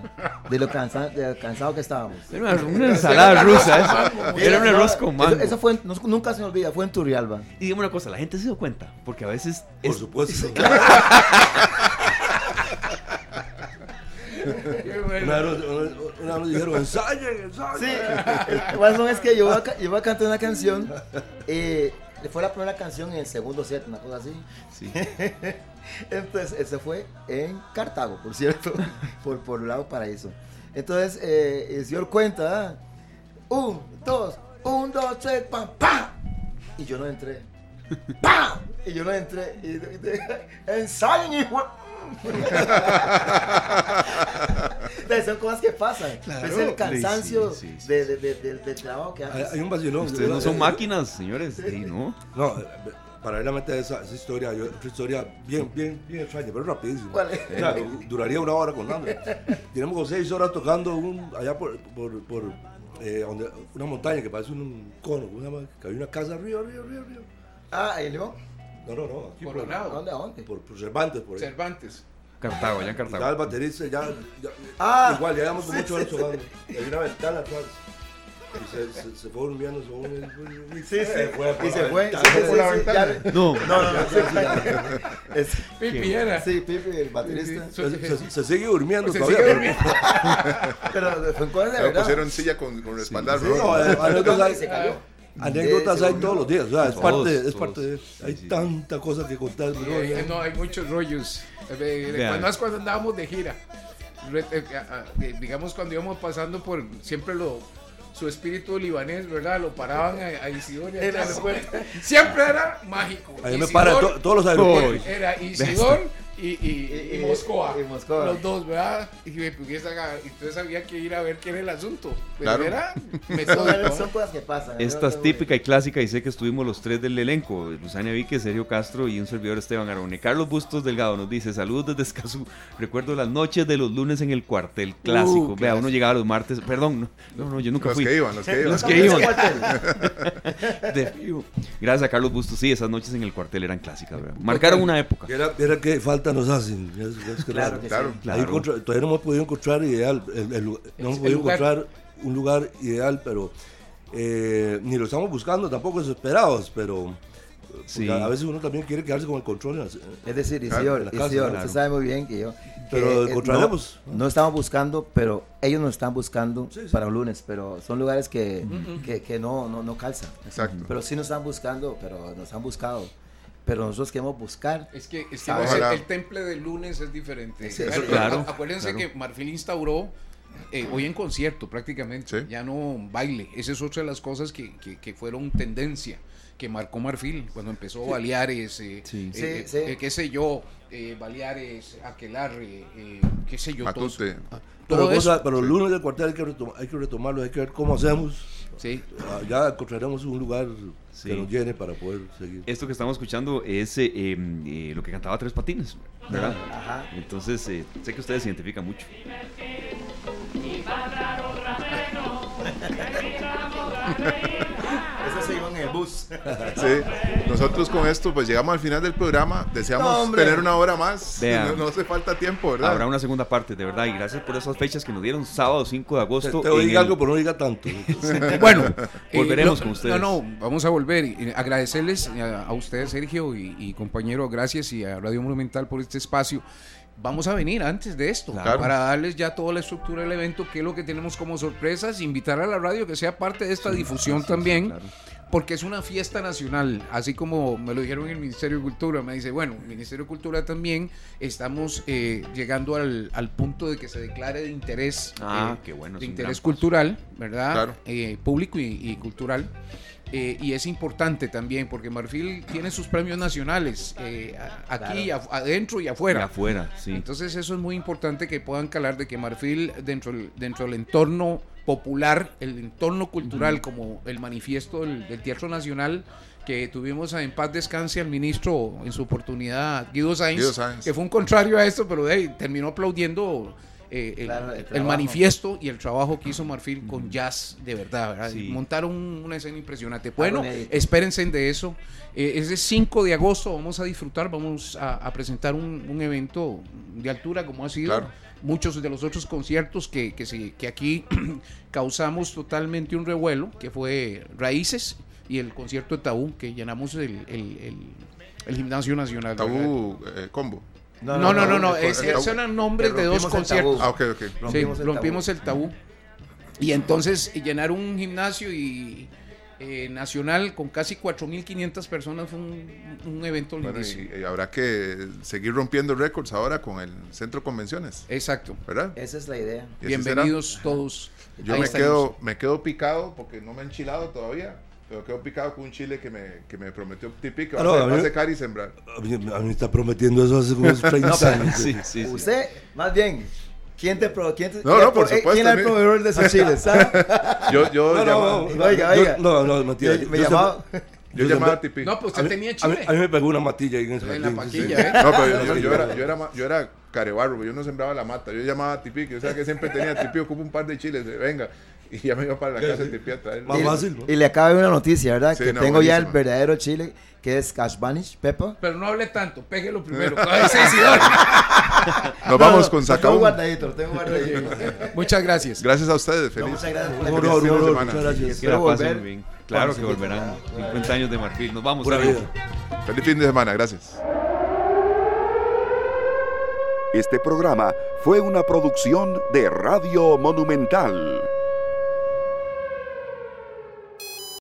De lo, cansa- de lo cansado que estábamos. Era una, una ensalada rusa. eso. Era un arroz con mango. Eso, eso fue, no- nunca se me olvida, fue en Turrialba. Y dígame una cosa, la gente se dio cuenta, porque a veces Por es- supuesto. (laughs) Qué bueno. Una vez, dijeron, ensayen, ensayen. Sí, (laughs) razón es que yo iba, a, yo cantar una canción. eh, fue la primera canción en el segundo set, una cosa así. Sí. (laughs) Entonces, eso fue en Cartago, por cierto, (laughs) por, por lado paraíso. Entonces, eh, el señor cuenta, ¿ah? un, dos, un, dos, tres, pam, pam. Y yo no entré. ¡Pam! Y yo no entré. Y, y- y- ensayen, hijo. Son cosas que pasan. Claro. es el cansancio Sí, sí, sí, de- de- de- del- del trabajo que Hay, haces. hay un vacilón. Ustedes no son máquinas, señores. Sí, ¿no? No, eh, paralelamente a esa, esa historia, yo, otra historia bien, bien, bien extraña, pero rapidísima. ¿Cuál es? O sea, duraría una hora contando. Tenemos seis horas tocando un, allá por, por, por, eh, donde- una montaña que parece un cono, ¿cómo se llama? Que había una casa arriba, arriba, arriba, arriba. Ah, ¿y León? No, no, no, aquí. ¿A dónde? ¿A dónde? por, por Cervantes, por ahí. Cervantes. Cartago, allá en Y estaba el Cartago. baterista ya, ya- Ah, igual, ya llevamos sí, mucho horas sí. tocando. Y había una ventana atrás. Y se, se, se fue durmiendo, se fue durmiendo. Y Sí, sí. se fue Y se fue. sí, sí, por la sí, ventana. ya- No. No, no, no. sí, sí. (laughs) Es- Pipi era. Sí, Pipi, el baterista. Sí, Se, se- se sigue durmiendo Se todavía. sigue pero- durmiendo. (laughs) Pero fue cosas de verdad. pusieron silla con, con respaldar. Sí, ¿no? no, Y se hay, cayó. Anécdotas hay todos los días. O sea, es Todos, parte, es todos. parte de. Hay Sí, sí. tanta cosa que contar. Sí, eh, no, hay muchos rollos. Eh, eh. Cuando es cuando andábamos de gira. Ah, digamos cuando íbamos pasando por siempre lo su espíritu libanés, ¿verdad? Lo paraban a, a Isidor a puerta. (laughs) Siempre era mágico. Ahí me Isidor paran to- todos los aeropuertos. Era Isidor y, y, y Y- y- Moscoa. Los dos, ¿verdad? Y me agarrar- entonces había que ir a ver qué era el asunto. Pero Claro. era (laughs) Son, metódico. son cosas que pasan. Esta es típica y clásica y sé que estuvimos los tres del elenco, Luzania Vique, Sergio Castro y un servidor Esteban Arone. Carlos Bustos Delgado nos dice, saludos desde Escazú, recuerdo las noches de los lunes en el cuartel clásico. Uh, Vea, uno clásico. llegaba los martes, perdón, no, no, no, yo nunca Los fui. que iban, los que iban. Los que iban. (laughs) De. Gracias a Carlos Bustos, sí, esas noches en el cuartel eran clásicas, ¿verdad? Marcaron una época. Era, era que falta nos hacen. Es- es Claro que Claro. sí. Ahí Claro. todavía no hemos podido encontrar ideal, el- el lu- no hemos El podido lugar. encontrar un lugar ideal, pero eh, ni lo estamos buscando tampoco desesperados, pero Sí. a veces uno también quiere quedarse con el control. en la- Es decir, en la casa, claro. usted sabe muy bien que yo. Pero que, eh, encontraremos. No, no estamos buscando, pero ellos nos están buscando Sí, sí. para un lunes, pero son lugares que, que, que no, no, no calzan. Exacto. Pero sí nos están buscando, pero nos han buscado. Pero nosotros queremos buscar. Es que, es que Ah, no el, temple del lunes es diferente. Sí, claro, Acuérdense claro. que Marfil instauró eh, hoy en concierto prácticamente, Sí. ya no baile. Esa es otra de las cosas que, que, que fueron tendencia, que marcó Marfil cuando empezó Baleares, eh, Sí. eh, eh, Sí, eh, qué sé yo, eh, Baleares, Aquelarre, eh, qué sé yo, todos- Matute. Pero, todo eso. cosa- pero el lunes del cuartel hay que, retom- hay que retomarlo, hay que ver cómo hacemos. Sí. Ah, Ya encontraremos un lugar Sí. que nos llene para poder seguir. Esto que estamos escuchando es eh, eh, lo que cantaba Tres Patines, ¿verdad? Ajá. Entonces, eh, sé que ustedes se identifican mucho. (laughs) Eso se iba en el bus. (laughs) Sí, nosotros con esto pues llegamos al final del programa, deseamos No, tener una hora más, no, no hace falta tiempo, ¿verdad? Habrá una segunda parte, de verdad, y gracias por esas fechas que nos dieron sábado 5 de agosto. te el- algo, pero no diga tanto. (laughs) Bueno, eh, Volveremos lo- con ustedes. No, no, vamos a volver. y agradecerles a, a ustedes, Sergio y, y compañero, gracias y a Radio Monumental por este espacio. Vamos a venir antes de esto Claro. para darles ya toda la estructura del evento, qué es lo que tenemos como sorpresas, invitar a la radio que sea parte de esta difusión también, claro. Porque es una fiesta nacional, así como me lo dijeron en el Ministerio de Cultura, me dice, bueno, el Ministerio de Cultura también estamos eh, llegando al, al punto de que se declare de interés, Ah, eh, qué bueno, de interés cultural, ¿verdad? Claro. Eh, público y, y cultural. Eh, y es importante también porque Marfil tiene sus premios nacionales eh, a- aquí, af- adentro y afuera. afuera, sí. Entonces eso es muy importante que puedan calar de que Marfil dentro, dentro del entorno popular, el entorno cultural como el manifiesto del, del Teatro Nacional que tuvimos en paz descanse al ministro en su oportunidad, Guido Sainz, Guido Sáenz. que fue un contrario a esto, pero hey, terminó aplaudiendo eh, el, Claro, el el manifiesto y el trabajo que hizo Marfil con jazz de verdad, ¿verdad? Sí. montaron un- una escena impresionante. Bueno, espérense de eso. Eh, ese 5 de agosto vamos a disfrutar, vamos a, a presentar un, un evento de altura como ha sido Claro. Muchos de los otros conciertos que, que, se- que aquí (clears throat) causamos totalmente un revuelo, que fue Raíces y el concierto de Tabú, que llenamos el, el- el- el Gimnasio Nacional. Tabú eh, combo. No, no, no, no, no, es- esos eran nombres de dos conciertos. Ah, ok, ok. Sí, Rompimos el rompimos tabú. el tabú. Y entonces llenar un gimnasio y eh, nacional con casi 4.500 personas fue un, un evento Bueno, lindísimo. y, y habrá que seguir rompiendo récords ahora con el centro de convenciones, Exacto. ¿verdad? Esa es la idea. Bienvenidos todos. Yo Ahí me estaremos. quedo, me quedo picado porque no me he enchilado todavía, pero quedo picado con un chile que me, que me prometió Tipi que va, a, a va a mí- secar y sembrar. A mí, a mí me está prometiendo eso hace como (laughs) 30 No, pero- años. Sí, sí, sí. Usted, más bien, ¿quién te pro, quién te- No, quién no, es por eh, supuesto, ¿Quién es el proveedor de esos (laughs) chiles? Yo, yo, No, llama- no, no, Oiga, yo- oiga. no, no, mentira. Me Yo llamaba- siempre- (laughs) yo llamaba a Tipi. No, pues a usted mí, tenía a mí- chile. a mí me pegó una matilla ahí en ese En la paquilla, sí. ¿eh? No, pero yo, yo- yo era, yo, era, ma- yo era carebarro, yo no sembraba la mata. Yo llamaba a Tipi, que o sea que siempre tenía Tipi, ocupa un par de chiles, de, venga. (laughs) Y ya me iba para la casa de Tipi a traer. Más fácil, ¿no? Y le acaba de una noticia, ¿verdad? Sí, que no, tengo ya el verdadero chile, que es Cashbanish Pepper. Pero no hable tanto, péguelo primero. (laughs) Ay, sí, sí, dale. Nos vamos No, con lo tengo guardadito, lo tengo guardadito. (laughs) Muchas gracias. Gracias a ustedes, No, feliz. muchas gracias por la semana. muchas gracias. Que la Quiero pasen volver. bien. Claro que volverán. inviten. 50 años de Marfil. Nos vamos. Pura vida. Feliz fin de semana, gracias. Este programa fue una producción de Radio Monumental.